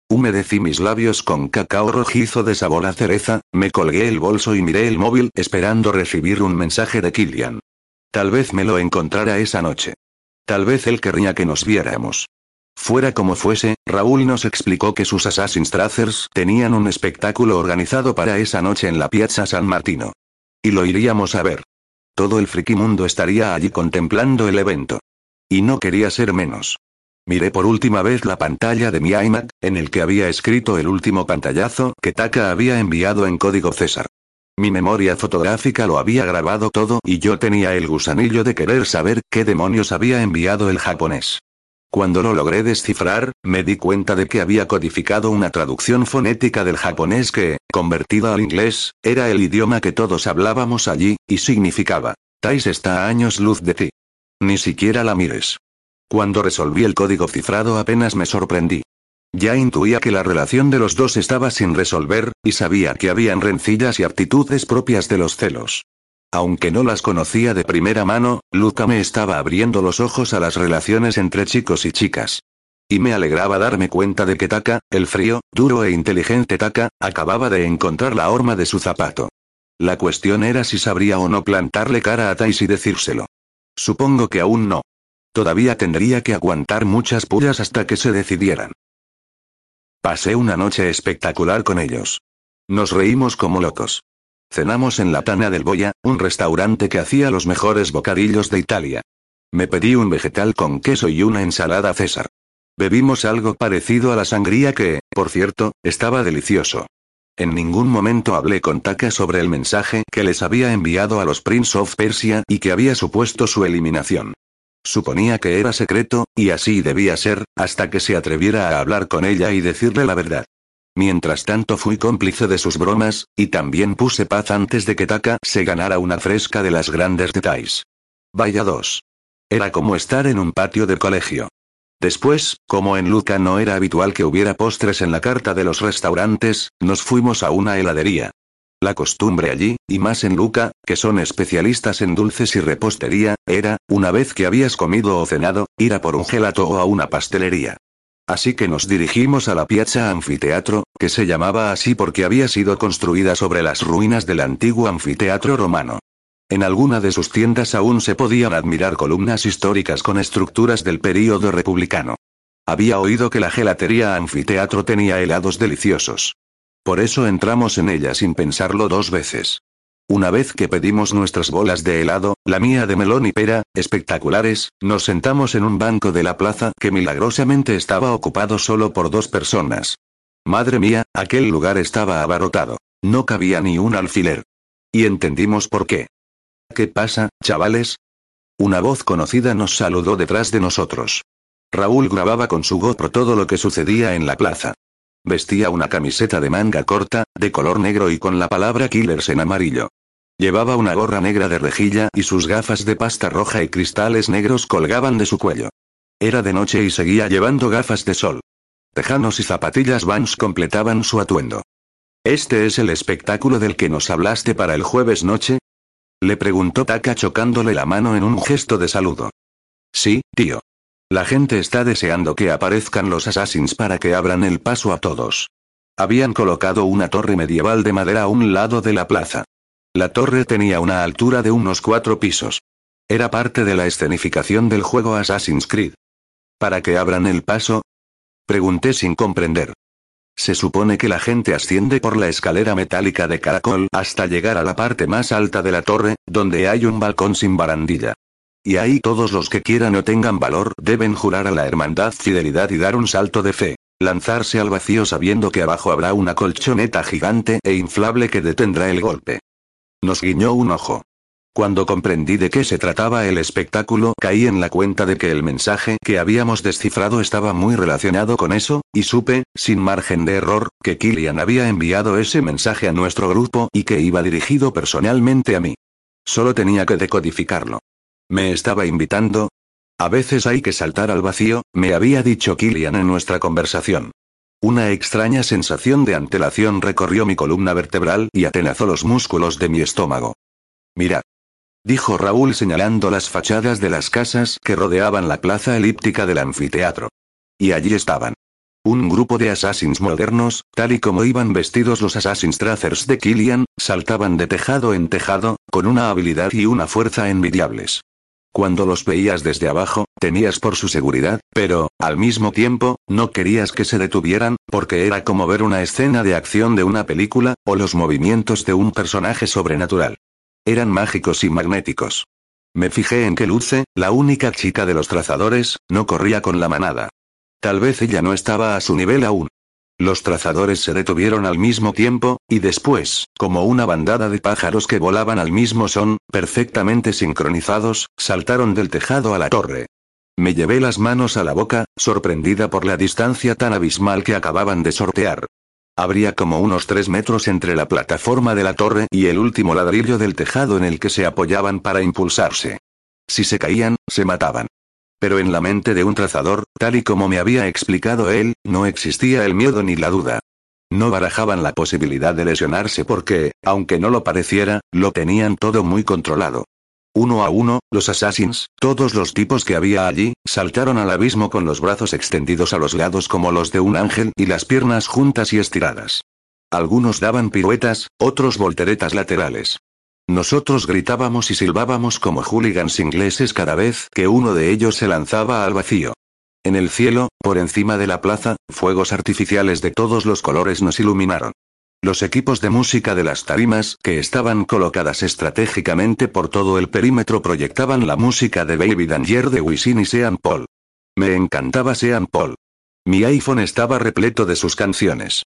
Humedecí mis labios con cacao rojizo de sabor a cereza, me colgué el bolso y miré el móvil esperando recibir un mensaje de Killian. Tal vez me lo encontrara esa noche. Tal vez él querría que nos viéramos. Fuera como fuese, Raúl nos explicó que sus Assassin's Tracers tenían un espectáculo organizado para esa noche en la Piazza San Martino. Y lo iríamos a ver. Todo el frikimundo estaría allí contemplando el evento. Y no quería ser menos. Miré por última vez la pantalla de mi iMac, en el que había escrito el último pantallazo que Taka había enviado en código César. Mi memoria fotográfica lo había grabado todo y yo tenía el gusanillo de querer saber qué demonios había enviado el japonés. Cuando lo logré descifrar, me di cuenta de que había codificado una traducción fonética del japonés que, convertida al inglés, era el idioma que todos hablábamos allí, y significaba, Tais está a años luz de ti. Ni siquiera la mires. Cuando resolví el código cifrado apenas me sorprendí. Ya intuía que la relación de los dos estaba sin resolver, y sabía que habían rencillas y aptitudes propias de los celos. Aunque no las conocía de primera mano, Luca me estaba abriendo los ojos a las relaciones entre chicos y chicas. Y me alegraba darme cuenta de que Taka, el frío, duro e inteligente Taka, acababa de encontrar la horma de su zapato. La cuestión era si sabría o no plantarle cara a Tais y decírselo. Supongo que aún no. Todavía tendría que aguantar muchas pullas hasta que se decidieran. Pasé una noche espectacular con ellos. Nos reímos como locos. Cenamos en la Tana del Boya, un restaurante que hacía los mejores bocadillos de Italia. Me pedí un vegetal con queso y una ensalada César. Bebimos algo parecido a la sangría que, por cierto, estaba delicioso. En ningún momento hablé con Taka sobre el mensaje que les había enviado a los Prince of Persia y que había supuesto su eliminación. Suponía que era secreto, y así debía ser, hasta que se atreviera a hablar con ella y decirle la verdad. Mientras tanto fui cómplice de sus bromas, y también puse paz antes de que Taka se ganara una fresca de las grandes detalles. Vaya dos. Era como estar en un patio de colegio. Después, como en Luca no era habitual que hubiera postres en la carta de los restaurantes, nos fuimos a una heladería. La costumbre allí, y más en Luca, que son especialistas en dulces y repostería, era, una vez que habías comido o cenado, ir a por un gelato o a una pastelería. Así que nos dirigimos a la Piazza Anfiteatro, que se llamaba así porque había sido construida sobre las ruinas del antiguo anfiteatro romano. En alguna de sus tiendas aún se podían admirar columnas históricas con estructuras del período republicano. Había oído que la gelatería anfiteatro tenía helados deliciosos. Por eso entramos en ella sin pensarlo dos veces. Una vez que pedimos nuestras bolas de helado, la mía de melón y pera, espectaculares, nos sentamos en un banco de la plaza que milagrosamente estaba ocupado solo por dos personas. Madre mía, aquel lugar estaba abarrotado. No cabía ni un alfiler. Y entendimos por qué. ¿Qué pasa, chavales? Una voz conocida nos saludó detrás de nosotros. Raúl grababa con su GoPro todo lo que sucedía en la plaza. Vestía una camiseta de manga corta, de color negro y con la palabra Killers en amarillo. Llevaba una gorra negra de rejilla y sus gafas de pasta roja y cristales negros colgaban de su cuello. Era de noche y seguía llevando gafas de sol. Tejanos y zapatillas Vans completaban su atuendo. ¿Este es el espectáculo del que nos hablaste para el jueves noche? Le preguntó Taka chocándole la mano en un gesto de saludo. Sí, tío. La gente está deseando que aparezcan los assassins para que abran el paso a todos. Habían colocado una torre medieval de madera a un lado de la plaza. La torre tenía una altura de unos cuatro pisos. Era parte de la escenificación del juego Assassin's Creed. ¿Para que abran el paso? Pregunté sin comprender. Se supone que la gente asciende por la escalera metálica de caracol hasta llegar a la parte más alta de la torre, donde hay un balcón sin barandilla. Y ahí todos los que quieran o tengan valor deben jurar a la hermandad fidelidad y dar un salto de fe. Lanzarse al vacío sabiendo que abajo habrá una colchoneta gigante e inflable que detendrá el golpe. Nos guiñó un ojo. Cuando comprendí de qué se trataba el espectáculo, caí en la cuenta de que el mensaje que habíamos descifrado estaba muy relacionado con eso, y supe, sin margen de error, que Killian había enviado ese mensaje a nuestro grupo y que iba dirigido personalmente a mí. Solo tenía que decodificarlo. ¿Me estaba invitando? A veces hay que saltar al vacío, me había dicho Killian en nuestra conversación. Una extraña sensación de antelación recorrió mi columna vertebral y atenazó los músculos de mi estómago. Mirad dijo Raúl señalando las fachadas de las casas que rodeaban la plaza elíptica del anfiteatro. Y allí estaban. Un grupo de assassins modernos, tal y como iban vestidos los assassins tracers de Killian, saltaban de tejado en tejado, con una habilidad y una fuerza envidiables. Cuando los veías desde abajo, temías por su seguridad, pero, al mismo tiempo, no querías que se detuvieran, porque era como ver una escena de acción de una película, o los movimientos de un personaje sobrenatural. Eran mágicos y magnéticos. Me fijé en que Luce, la única chica de los trazadores, no corría con la manada. Tal vez ella no estaba a su nivel aún. Los trazadores se detuvieron al mismo tiempo, y después, como una bandada de pájaros que volaban al mismo son, perfectamente sincronizados, saltaron del tejado a la torre. Me llevé las manos a la boca, sorprendida por la distancia tan abismal que acababan de sortear. Habría como unos tres metros entre la plataforma de la torre y el último ladrillo del tejado en el que se apoyaban para impulsarse. Si se caían, se mataban. Pero en la mente de un trazador, tal y como me había explicado él, no existía el miedo ni la duda. No barajaban la posibilidad de lesionarse porque, aunque no lo pareciera, lo tenían todo muy controlado. Uno a uno, los assassins, todos los tipos que había allí, saltaron al abismo con los brazos extendidos a los lados como los de un ángel y las piernas juntas y estiradas. Algunos daban piruetas, otros volteretas laterales. Nosotros gritábamos y silbábamos como hooligans ingleses cada vez que uno de ellos se lanzaba al vacío. En el cielo, por encima de la plaza, fuegos artificiales de todos los colores nos iluminaron. Los equipos de música de las tarimas, que estaban colocadas estratégicamente por todo el perímetro, proyectaban la música de Baby Danger de Wisin y Sean Paul. Me encantaba Sean Paul. Mi iPhone estaba repleto de sus canciones.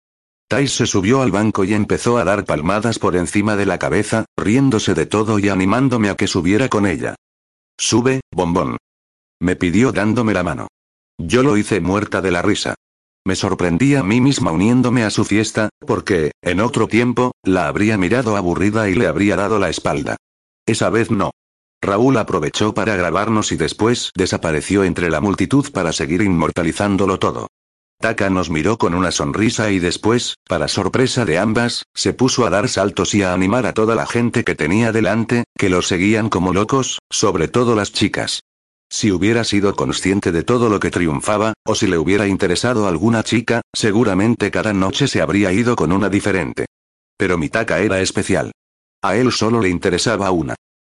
Thais se subió al banco y empezó a dar palmadas por encima de la cabeza, riéndose de todo y animándome a que subiera con ella. Sube, bombón. Me pidió dándome la mano. Yo lo hice muerta de la risa. Me sorprendí a mí misma uniéndome a su fiesta, porque, en otro tiempo, la habría mirado aburrida y le habría dado la espalda. Esa vez no. Raúl aprovechó para grabarnos y después desapareció entre la multitud para seguir inmortalizándolo todo. Taka nos miró con una sonrisa y después, para sorpresa de ambas, se puso a dar saltos y a animar a toda la gente que tenía delante, que lo seguían como locos, sobre todo las chicas. Si hubiera sido consciente de todo lo que triunfaba, o si le hubiera interesado alguna chica, seguramente cada noche se habría ido con una diferente. Pero mi taca era especial. A él solo le interesaba una.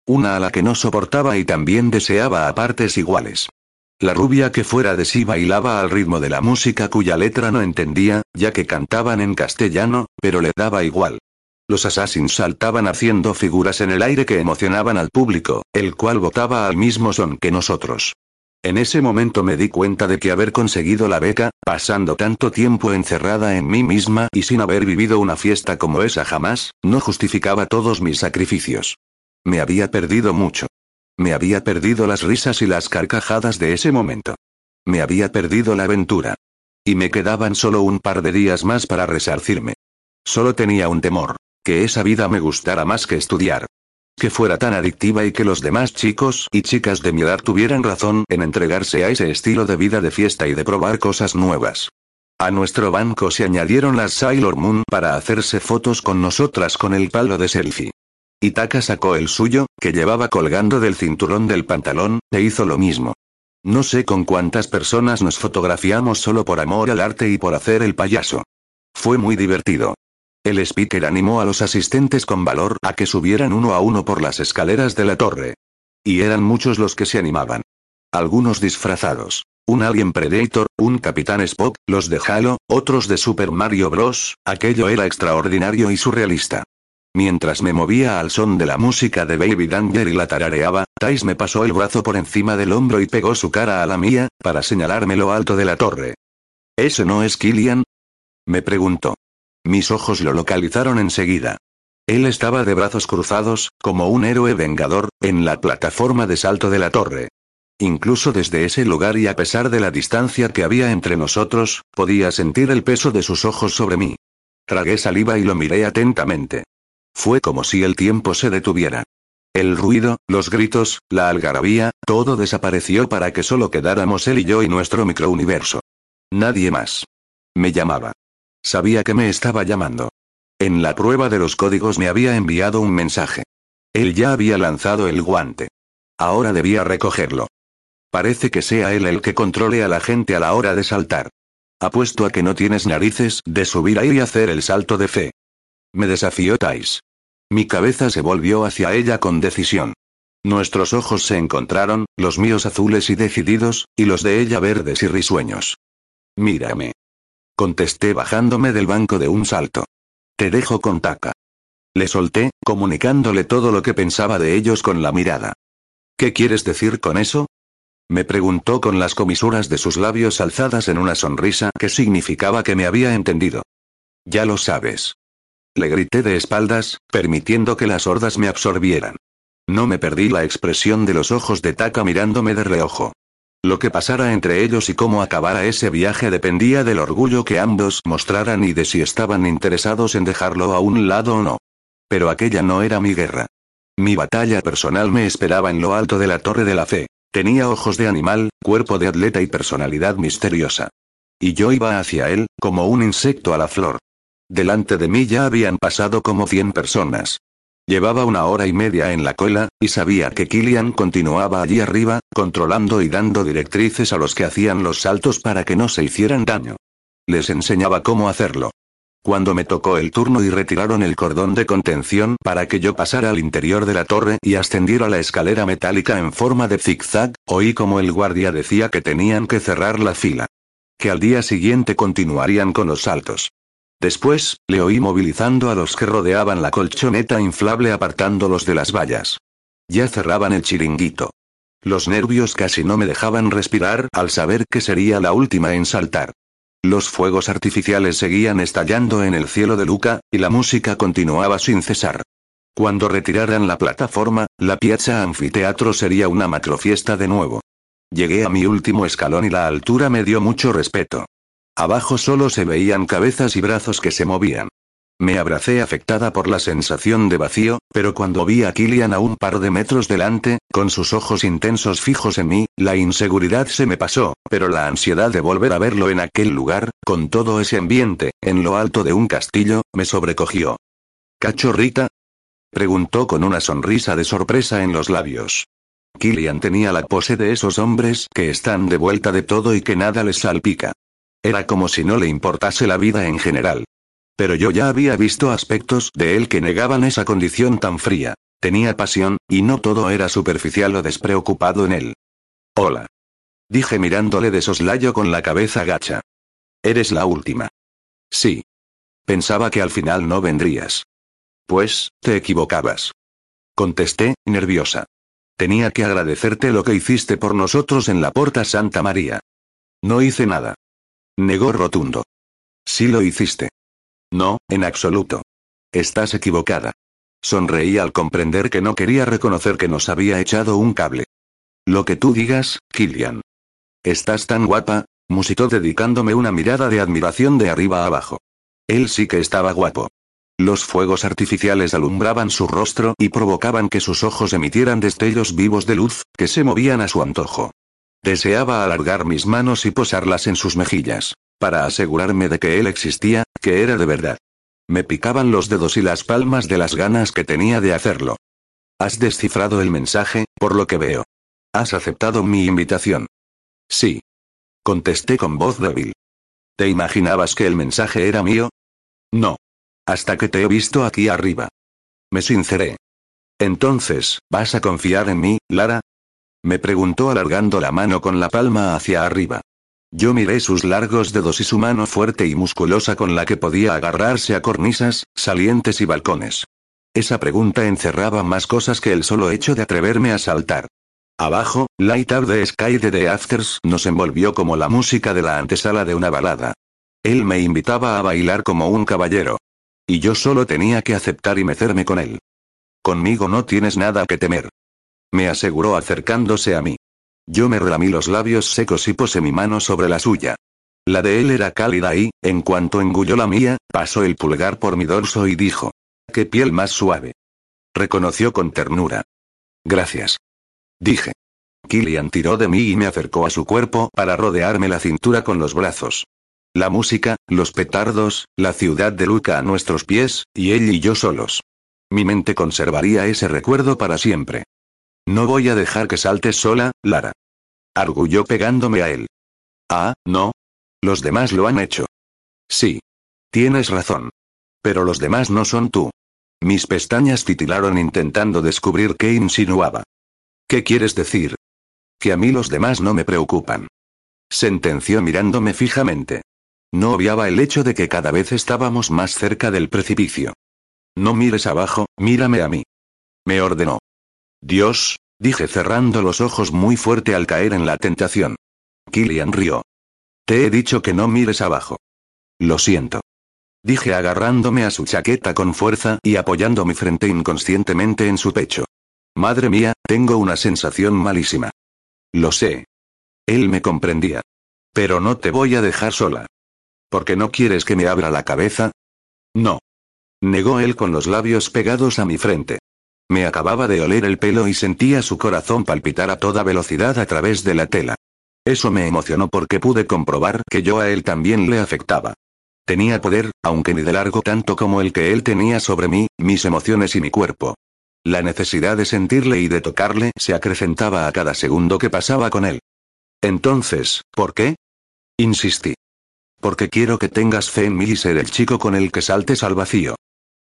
Una a la que no soportaba y también deseaba a partes iguales. La rubia que fuera de sí bailaba al ritmo de la música cuya letra no entendía, ya que cantaban en castellano, pero le daba igual. Los assassins saltaban haciendo figuras en el aire que emocionaban al público, el cual votaba al mismo son que nosotros. En ese momento me di cuenta de que haber conseguido la beca, pasando tanto tiempo encerrada en mí misma y sin haber vivido una fiesta como esa jamás, no justificaba todos mis sacrificios. Me había perdido mucho. Me había perdido las risas y las carcajadas de ese momento. Me había perdido la aventura. Y me quedaban solo un par de días más para resarcirme. Solo tenía un temor. Que esa vida me gustara más que estudiar. Que fuera tan adictiva y que los demás chicos y chicas de mi edad tuvieran razón en entregarse a ese estilo de vida de fiesta y de probar cosas nuevas. A nuestro banco se añadieron las Sailor Moon para hacerse fotos con nosotras con el palo de selfie. Itaka sacó el suyo, que llevaba colgando del cinturón del pantalón, e hizo lo mismo. No sé con cuántas personas nos fotografiamos solo por amor al arte y por hacer el payaso. Fue muy divertido. El speaker animó a los asistentes con valor a que subieran uno a uno por las escaleras de la torre. Y eran muchos los que se animaban. Algunos disfrazados. Un Alien Predator, un Capitán Spock, los de Halo, otros de Super Mario Bros. Aquello era extraordinario y surrealista. Mientras me movía al son de la música de Baby Danger y la tarareaba, Thais me pasó el brazo por encima del hombro y pegó su cara a la mía, para señalarme lo alto de la torre. ¿Ese no es Killian? Me preguntó. Mis ojos lo localizaron enseguida. Él estaba de brazos cruzados, como un héroe vengador, en la plataforma de salto de la torre. Incluso desde ese lugar y a pesar de la distancia que había entre nosotros, podía sentir el peso de sus ojos sobre mí. Tragué saliva y lo miré atentamente. Fue como si el tiempo se detuviera. El ruido, los gritos, la algarabía, todo desapareció para que solo quedáramos él y yo y nuestro microuniverso. Nadie más. Me llamaba. Sabía que me estaba llamando. En la prueba de los códigos me había enviado un mensaje. Él ya había lanzado el guante. Ahora debía recogerlo. Parece que sea él el que controle a la gente a la hora de saltar. Apuesto a que no tienes narices de subir ahí y hacer el salto de fe. Me desafió Thais. Mi cabeza se volvió hacia ella con decisión. Nuestros ojos se encontraron, los míos azules y decididos, y los de ella verdes y risueños. Mírame. Contesté bajándome del banco de un salto. Te dejo con Taka. Le solté, comunicándole todo lo que pensaba de ellos con la mirada. ¿Qué quieres decir con eso? Me preguntó con las comisuras de sus labios alzadas en una sonrisa que significaba que me había entendido. Ya lo sabes. Le grité de espaldas, permitiendo que las hordas me absorbieran. No me perdí la expresión de los ojos de Taka mirándome de reojo. Lo que pasara entre ellos y cómo acabara ese viaje dependía del orgullo que ambos mostraran y de si estaban interesados en dejarlo a un lado o no. Pero aquella no era mi guerra. Mi batalla personal me esperaba en lo alto de la Torre de la Fe. Tenía ojos de animal, cuerpo de atleta y personalidad misteriosa. Y yo iba hacia él, como un insecto a la flor. Delante de mí ya habían pasado como cien personas. Llevaba una hora y media en la cola, y sabía que Killian continuaba allí arriba, controlando y dando directrices a los que hacían los saltos para que no se hicieran daño. Les enseñaba cómo hacerlo. Cuando me tocó el turno y retiraron el cordón de contención para que yo pasara al interior de la torre y ascendiera la escalera metálica en forma de zigzag, oí como el guardia decía que tenían que cerrar la fila. Que al día siguiente continuarían con los saltos. Después, le oí movilizando a los que rodeaban la colchoneta inflable apartándolos de las vallas. Ya cerraban el chiringuito. Los nervios casi no me dejaban respirar al saber que sería la última en saltar. Los fuegos artificiales seguían estallando en el cielo de Luca, y la música continuaba sin cesar. Cuando retiraran la plataforma, la piazza anfiteatro sería una macrofiesta de nuevo. Llegué a mi último escalón y la altura me dio mucho respeto. Abajo solo se veían cabezas y brazos que se movían. Me abracé afectada por la sensación de vacío, pero cuando vi a Killian a un par de metros delante, con sus ojos intensos fijos en mí, la inseguridad se me pasó, pero la ansiedad de volver a verlo en aquel lugar, con todo ese ambiente, en lo alto de un castillo, me sobrecogió. ¿Cachorrita? preguntó con una sonrisa de sorpresa en los labios. Killian tenía la pose de esos hombres que están de vuelta de todo y que nada les salpica. Era como si no le importase la vida en general. Pero yo ya había visto aspectos de él que negaban esa condición tan fría. Tenía pasión, y no todo era superficial o despreocupado en él. Hola. Dije mirándole de soslayo con la cabeza gacha. Eres la última. Sí. Pensaba que al final no vendrías. Pues, te equivocabas. Contesté, nerviosa. Tenía que agradecerte lo que hiciste por nosotros en la Porta Santa María. No hice nada. Negó rotundo. Sí lo hiciste. No, en absoluto. Estás equivocada. Sonreí al comprender que no quería reconocer que nos había echado un cable. Lo que tú digas, Killian. Estás tan guapa, musitó dedicándome una mirada de admiración de arriba a abajo. Él sí que estaba guapo. Los fuegos artificiales alumbraban su rostro y provocaban que sus ojos emitieran destellos vivos de luz, que se movían a su antojo. Deseaba alargar mis manos y posarlas en sus mejillas para asegurarme de que él existía, que era de verdad. Me picaban los dedos y las palmas de las ganas que tenía de hacerlo. Has descifrado el mensaje, por lo que veo. Has aceptado mi invitación. Sí. Contesté con voz débil. ¿Te imaginabas que el mensaje era mío? No. Hasta que te he visto aquí arriba. Me sinceré. Entonces, ¿vas a confiar en mí, Lara? Me preguntó alargando la mano con la palma hacia arriba. Yo miré sus largos dedos y su mano fuerte y musculosa con la que podía agarrarse a cornisas, salientes y balcones. Esa pregunta encerraba más cosas que el solo hecho de atreverme a saltar. Abajo, Light Up the Sky de The Afters nos envolvió como la música de la antesala de una balada. Él me invitaba a bailar como un caballero. Y yo solo tenía que aceptar y mecerme con él. Conmigo no tienes nada que temer. Me aseguró acercándose a mí. Yo me relamí los labios secos y posé mi mano sobre la suya. La de él era cálida y, en cuanto engulló la mía, pasó el pulgar por mi dorso y dijo. ¡Qué piel más suave! Reconoció con ternura. Gracias. Dije. Killian tiró de mí y me acercó a su cuerpo para rodearme la cintura con los brazos. La música, los petardos, la ciudad de Luca a nuestros pies, y él y yo solos. Mi mente conservaría ese recuerdo para siempre. No voy a dejar que saltes sola, Lara. Arguyó pegándome a él. Ah, no. Los demás lo han hecho. Sí. Tienes razón. Pero los demás no son tú. Mis pestañas titilaron intentando descubrir qué insinuaba. ¿Qué quieres decir? Que a mí los demás no me preocupan. Sentenció mirándome fijamente. No obviaba el hecho de que cada vez estábamos más cerca del precipicio. No mires abajo, mírame a mí. Me ordenó. Dios, dije cerrando los ojos muy fuerte al caer en la tentación. Killian rió. Te he dicho que no mires abajo. Lo siento. Dije agarrándome a su chaqueta con fuerza y apoyando mi frente inconscientemente en su pecho. Madre mía, tengo una sensación malísima. Lo sé. Él me comprendía. Pero no te voy a dejar sola. ¿Por qué no quieres que me abra la cabeza? No. Negó él con los labios pegados a mi frente. Me acababa de oler el pelo y sentía su corazón palpitar a toda velocidad a través de la tela. Eso me emocionó porque pude comprobar que yo a él también le afectaba. Tenía poder, aunque ni de largo tanto como el que él tenía sobre mí, mis emociones y mi cuerpo. La necesidad de sentirle y de tocarle se acrecentaba a cada segundo que pasaba con él. Entonces, ¿por qué? Insistí. Porque quiero que tengas fe en mí y ser el chico con el que saltes al vacío.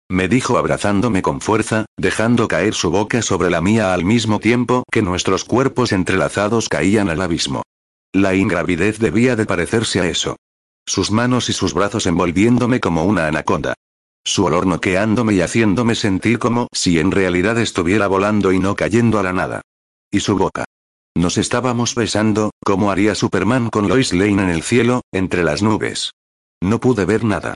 Me dijo abrazándome con fuerza, dejando caer su boca sobre la mía al mismo tiempo que nuestros cuerpos entrelazados caían al abismo. La ingravidez debía de parecerse a eso. Sus manos y sus brazos envolviéndome como una anaconda. Su olor noqueándome y haciéndome sentir como si en realidad estuviera volando y no cayendo a la nada. Y su boca. Nos estábamos besando, como haría Superman con Lois Lane en el cielo, entre las nubes. No pude ver nada.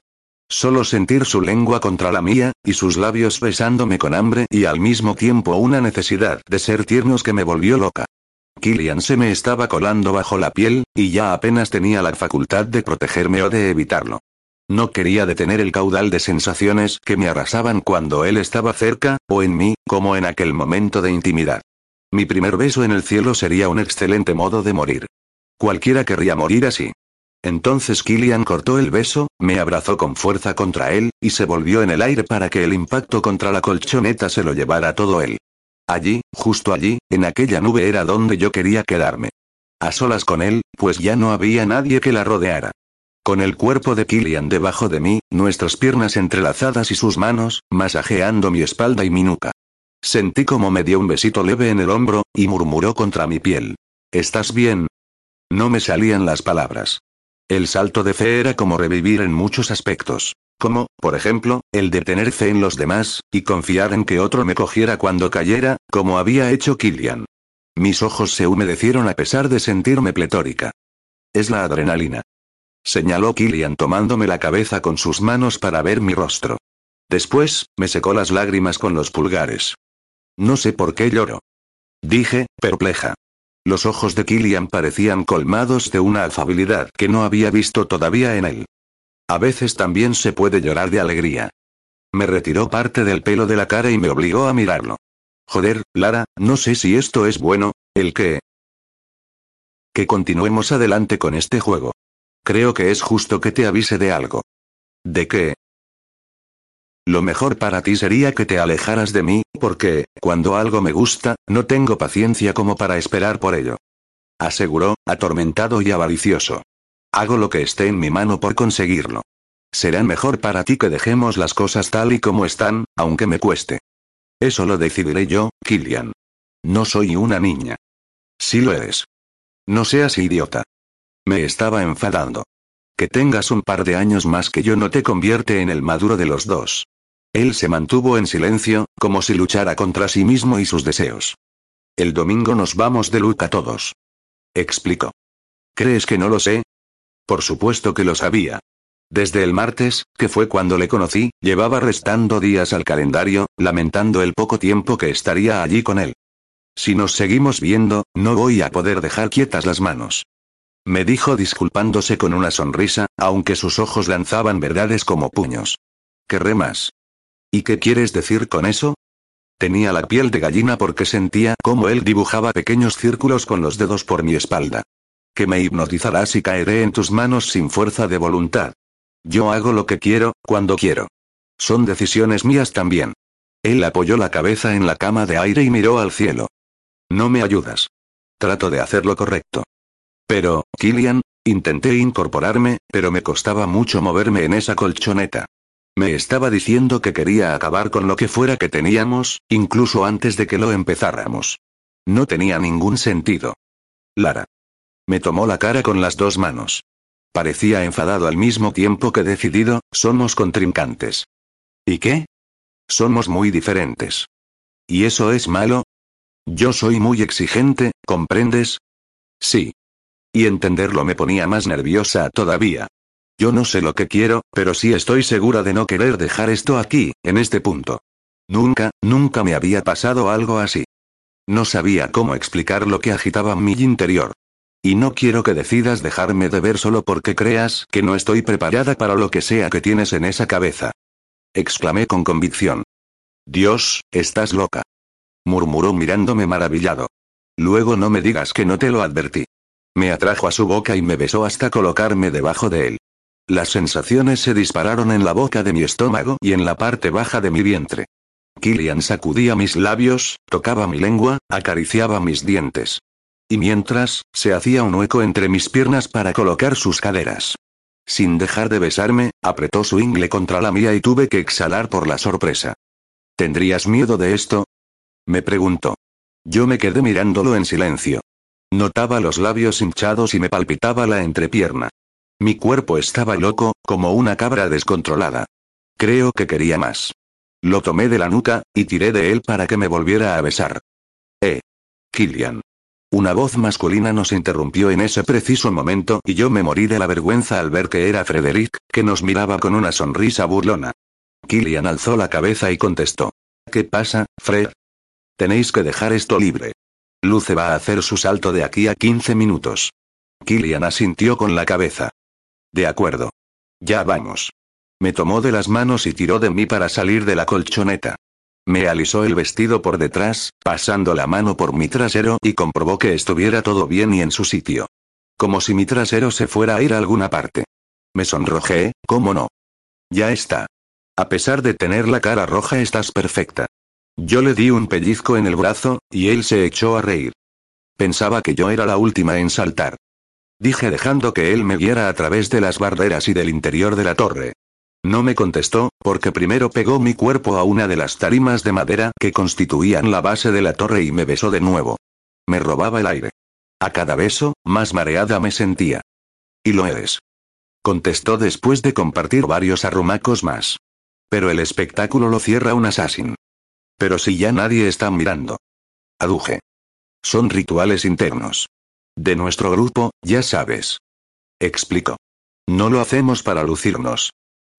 Solo sentir su lengua contra la mía, y sus labios besándome con hambre y al mismo tiempo una necesidad de ser tiernos que me volvió loca. Killian se me estaba colando bajo la piel, y ya apenas tenía la facultad de protegerme o de evitarlo. No quería detener el caudal de sensaciones que me arrasaban cuando él estaba cerca, o en mí, como en aquel momento de intimidad. Mi primer beso en el cielo sería un excelente modo de morir. Cualquiera querría morir así. Entonces Killian cortó el beso, me abrazó con fuerza contra él, y se volvió en el aire para que el impacto contra la colchoneta se lo llevara todo él. Allí, justo allí, en aquella nube era donde yo quería quedarme. A solas con él, pues ya no había nadie que la rodeara. Con el cuerpo de Killian debajo de mí, nuestras piernas entrelazadas y sus manos, masajeando mi espalda y mi nuca. Sentí como me dio un besito leve en el hombro, y murmuró contra mi piel. ¿Estás bien? No me salían las palabras. El salto de fe era como revivir en muchos aspectos. Como, por ejemplo, el de tener fe en los demás, y confiar en que otro me cogiera cuando cayera, como había hecho Killian. Mis ojos se humedecieron a pesar de sentirme pletórica. Es la adrenalina. Señaló Killian tomándome la cabeza con sus manos para ver mi rostro. Después, me secó las lágrimas con los pulgares. No sé por qué lloro. Dije, perpleja. Los ojos de Killian parecían colmados de una afabilidad que no había visto todavía en él. A veces también se puede llorar de alegría. Me retiró parte del pelo de la cara y me obligó a mirarlo. Joder, Lara, no sé si esto es bueno, el que... Que continuemos adelante con este juego. Creo que es justo que te avise de algo. ¿De qué? Lo mejor para ti sería que te alejaras de mí, porque, cuando algo me gusta, no tengo paciencia como para esperar por ello. Aseguró, atormentado y avaricioso. Hago lo que esté en mi mano por conseguirlo. Será mejor para ti que dejemos las cosas tal y como están, aunque me cueste. Eso lo decidiré yo, Killian. No soy una niña. Sí lo eres. No seas idiota. Me estaba enfadando. Que tengas un par de años más que yo no te convierte en el maduro de los dos. Él se mantuvo en silencio, como si luchara contra sí mismo y sus deseos. El domingo nos vamos de Luca todos. Explicó. ¿Crees que no lo sé? Por supuesto que lo sabía. Desde el martes, que fue cuando le conocí, llevaba restando días al calendario, lamentando el poco tiempo que estaría allí con él. Si nos seguimos viendo, no voy a poder dejar quietas las manos. Me dijo disculpándose con una sonrisa, aunque sus ojos lanzaban verdades como puños. Querré más. ¿Y qué quieres decir con eso? Tenía la piel de gallina porque sentía cómo él dibujaba pequeños círculos con los dedos por mi espalda. Que me hipnotizarás y caeré en tus manos sin fuerza de voluntad. Yo hago lo que quiero, cuando quiero. Son decisiones mías también. Él apoyó la cabeza en la cama de aire y miró al cielo. No me ayudas. Trato de hacer lo correcto. Pero, Killian, intenté incorporarme, pero me costaba mucho moverme en esa colchoneta. Me estaba diciendo que quería acabar con lo que fuera que teníamos, incluso antes de que lo empezáramos. No tenía ningún sentido. Lara. Me tomó la cara con las dos manos. Parecía enfadado al mismo tiempo que decidido, somos contrincantes. ¿Y qué? Somos muy diferentes. ¿Y eso es malo? Yo soy muy exigente, ¿comprendes? Sí. Y entenderlo me ponía más nerviosa todavía. Yo no sé lo que quiero, pero sí estoy segura de no querer dejar esto aquí, en este punto. Nunca, nunca me había pasado algo así. No sabía cómo explicar lo que agitaba mi interior. Y no quiero que decidas dejarme de ver solo porque creas que no estoy preparada para lo que sea que tienes en esa cabeza. Exclamé con convicción. Dios, estás loca. Murmuró mirándome maravillado. Luego no me digas que no te lo advertí. Me atrajo a su boca y me besó hasta colocarme debajo de él. Las sensaciones se dispararon en la boca de mi estómago y en la parte baja de mi vientre. Killian sacudía mis labios, tocaba mi lengua, acariciaba mis dientes. Y mientras, se hacía un hueco entre mis piernas para colocar sus caderas. Sin dejar de besarme, apretó su ingle contra la mía y tuve que exhalar por la sorpresa. ¿Tendrías miedo de esto? Me preguntó. Yo me quedé mirándolo en silencio. Notaba los labios hinchados y me palpitaba la entrepierna. Mi cuerpo estaba loco, como una cabra descontrolada. Creo que quería más. Lo tomé de la nuca, y tiré de él para que me volviera a besar. Eh. Killian. Una voz masculina nos interrumpió en ese preciso momento y yo me morí de la vergüenza al ver que era Frederick, que nos miraba con una sonrisa burlona. Killian alzó la cabeza y contestó. ¿Qué pasa, Fred? Tenéis que dejar esto libre. Luce va a hacer su salto de aquí a 15 minutos. Killian asintió con la cabeza. De acuerdo. Ya vamos. Me tomó de las manos y tiró de mí para salir de la colchoneta. Me alisó el vestido por detrás, pasando la mano por mi trasero y comprobó que estuviera todo bien y en su sitio. Como si mi trasero se fuera a ir a alguna parte. Me sonrojé, ¿cómo no? Ya está. A pesar de tener la cara roja estás perfecta. Yo le di un pellizco en el brazo, y él se echó a reír. Pensaba que yo era la última en saltar. Dije dejando que él me guiara a través de las barreras y del interior de la torre. No me contestó, porque primero pegó mi cuerpo a una de las tarimas de madera que constituían la base de la torre y me besó de nuevo. Me robaba el aire. A cada beso, más mareada me sentía. Y lo eres. Contestó después de compartir varios arrumacos más. Pero el espectáculo lo cierra un assassin. Pero si ya nadie está mirando. Aduje. Son rituales internos. De nuestro grupo, ya sabes. Explicó. No lo hacemos para lucirnos.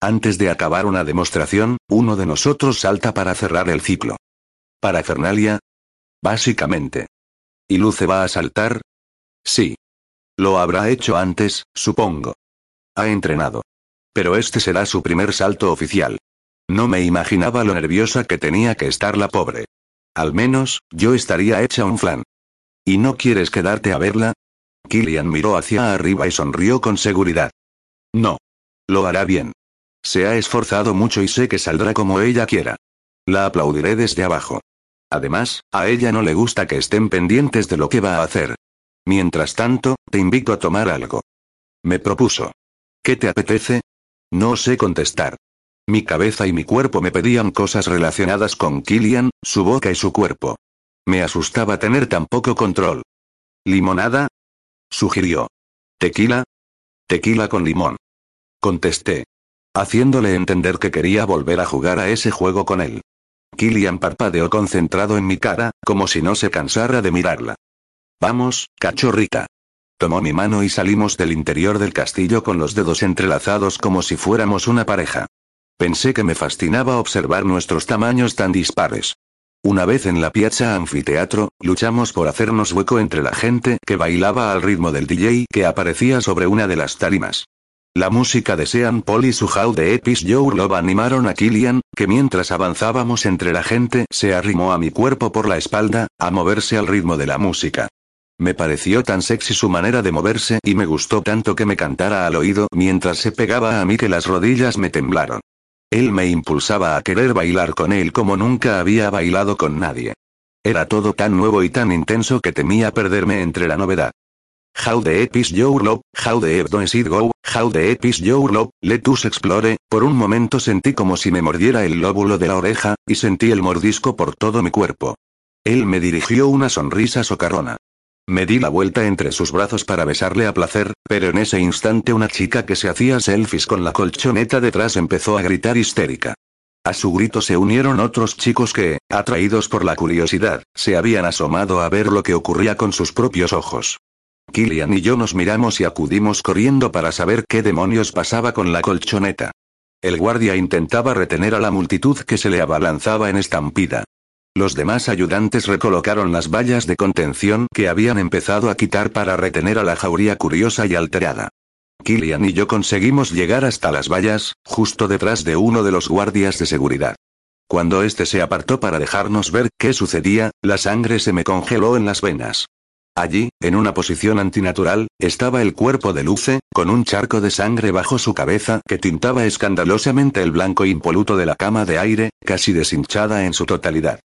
Antes de acabar una demostración, uno de nosotros salta para cerrar el ciclo. ¿Para Fernalia? Básicamente. ¿Y Luce va a saltar? Sí. Lo habrá hecho antes, supongo. Ha entrenado. Pero este será su primer salto oficial. No me imaginaba lo nerviosa que tenía que estar la pobre. Al menos, yo estaría hecha un flan. ¿Y no quieres quedarte a verla? Killian miró hacia arriba y sonrió con seguridad. No. Lo hará bien. Se ha esforzado mucho y sé que saldrá como ella quiera. La aplaudiré desde abajo. Además, a ella no le gusta que estén pendientes de lo que va a hacer. Mientras tanto, te invito a tomar algo. Me propuso. ¿Qué te apetece? No sé contestar. Mi cabeza y mi cuerpo me pedían cosas relacionadas con Killian, su boca y su cuerpo. Me asustaba tener tan poco control. ¿Limonada? Sugirió. ¿Tequila? Tequila con limón. Contesté. Haciéndole entender que quería volver a jugar a ese juego con él. Killian parpadeó concentrado en mi cara, como si no se cansara de mirarla. Vamos, cachorrita. Tomó mi mano y salimos del interior del castillo con los dedos entrelazados como si fuéramos una pareja. Pensé que me fascinaba observar nuestros tamaños tan dispares. Una vez en la piazza anfiteatro, luchamos por hacernos hueco entre la gente que bailaba al ritmo del DJ que aparecía sobre una de las tarimas. La música de Sean Paul y su How de Epis Your Love animaron a Killian, que mientras avanzábamos entre la gente se arrimó a mi cuerpo por la espalda, a moverse al ritmo de la música. Me pareció tan sexy su manera de moverse y me gustó tanto que me cantara al oído mientras se pegaba a mí que las rodillas me temblaron. Él me impulsaba a querer bailar con él como nunca había bailado con nadie. Era todo tan nuevo y tan intenso que temía perderme entre la novedad. How the epis your love, how the does it go, how the epis your love, let us explore, por un momento sentí como si me mordiera el lóbulo de la oreja, y sentí el mordisco por todo mi cuerpo. Él me dirigió una sonrisa socarrona. Me di la vuelta entre sus brazos para besarle a placer, pero en ese instante una chica que se hacía selfies con la colchoneta detrás empezó a gritar histérica. A su grito se unieron otros chicos que, atraídos por la curiosidad, se habían asomado a ver lo que ocurría con sus propios ojos. Killian y yo nos miramos y acudimos corriendo para saber qué demonios pasaba con la colchoneta. El guardia intentaba retener a la multitud que se le abalanzaba en estampida. Los demás ayudantes recolocaron las vallas de contención que habían empezado a quitar para retener a la jauría curiosa y alterada. Killian y yo conseguimos llegar hasta las vallas, justo detrás de uno de los guardias de seguridad. Cuando éste se apartó para dejarnos ver qué sucedía, la sangre se me congeló en las venas. Allí, en una posición antinatural, estaba el cuerpo de Luce, con un charco de sangre bajo su cabeza que tintaba escandalosamente el blanco impoluto de la cama de aire, casi deshinchada en su totalidad.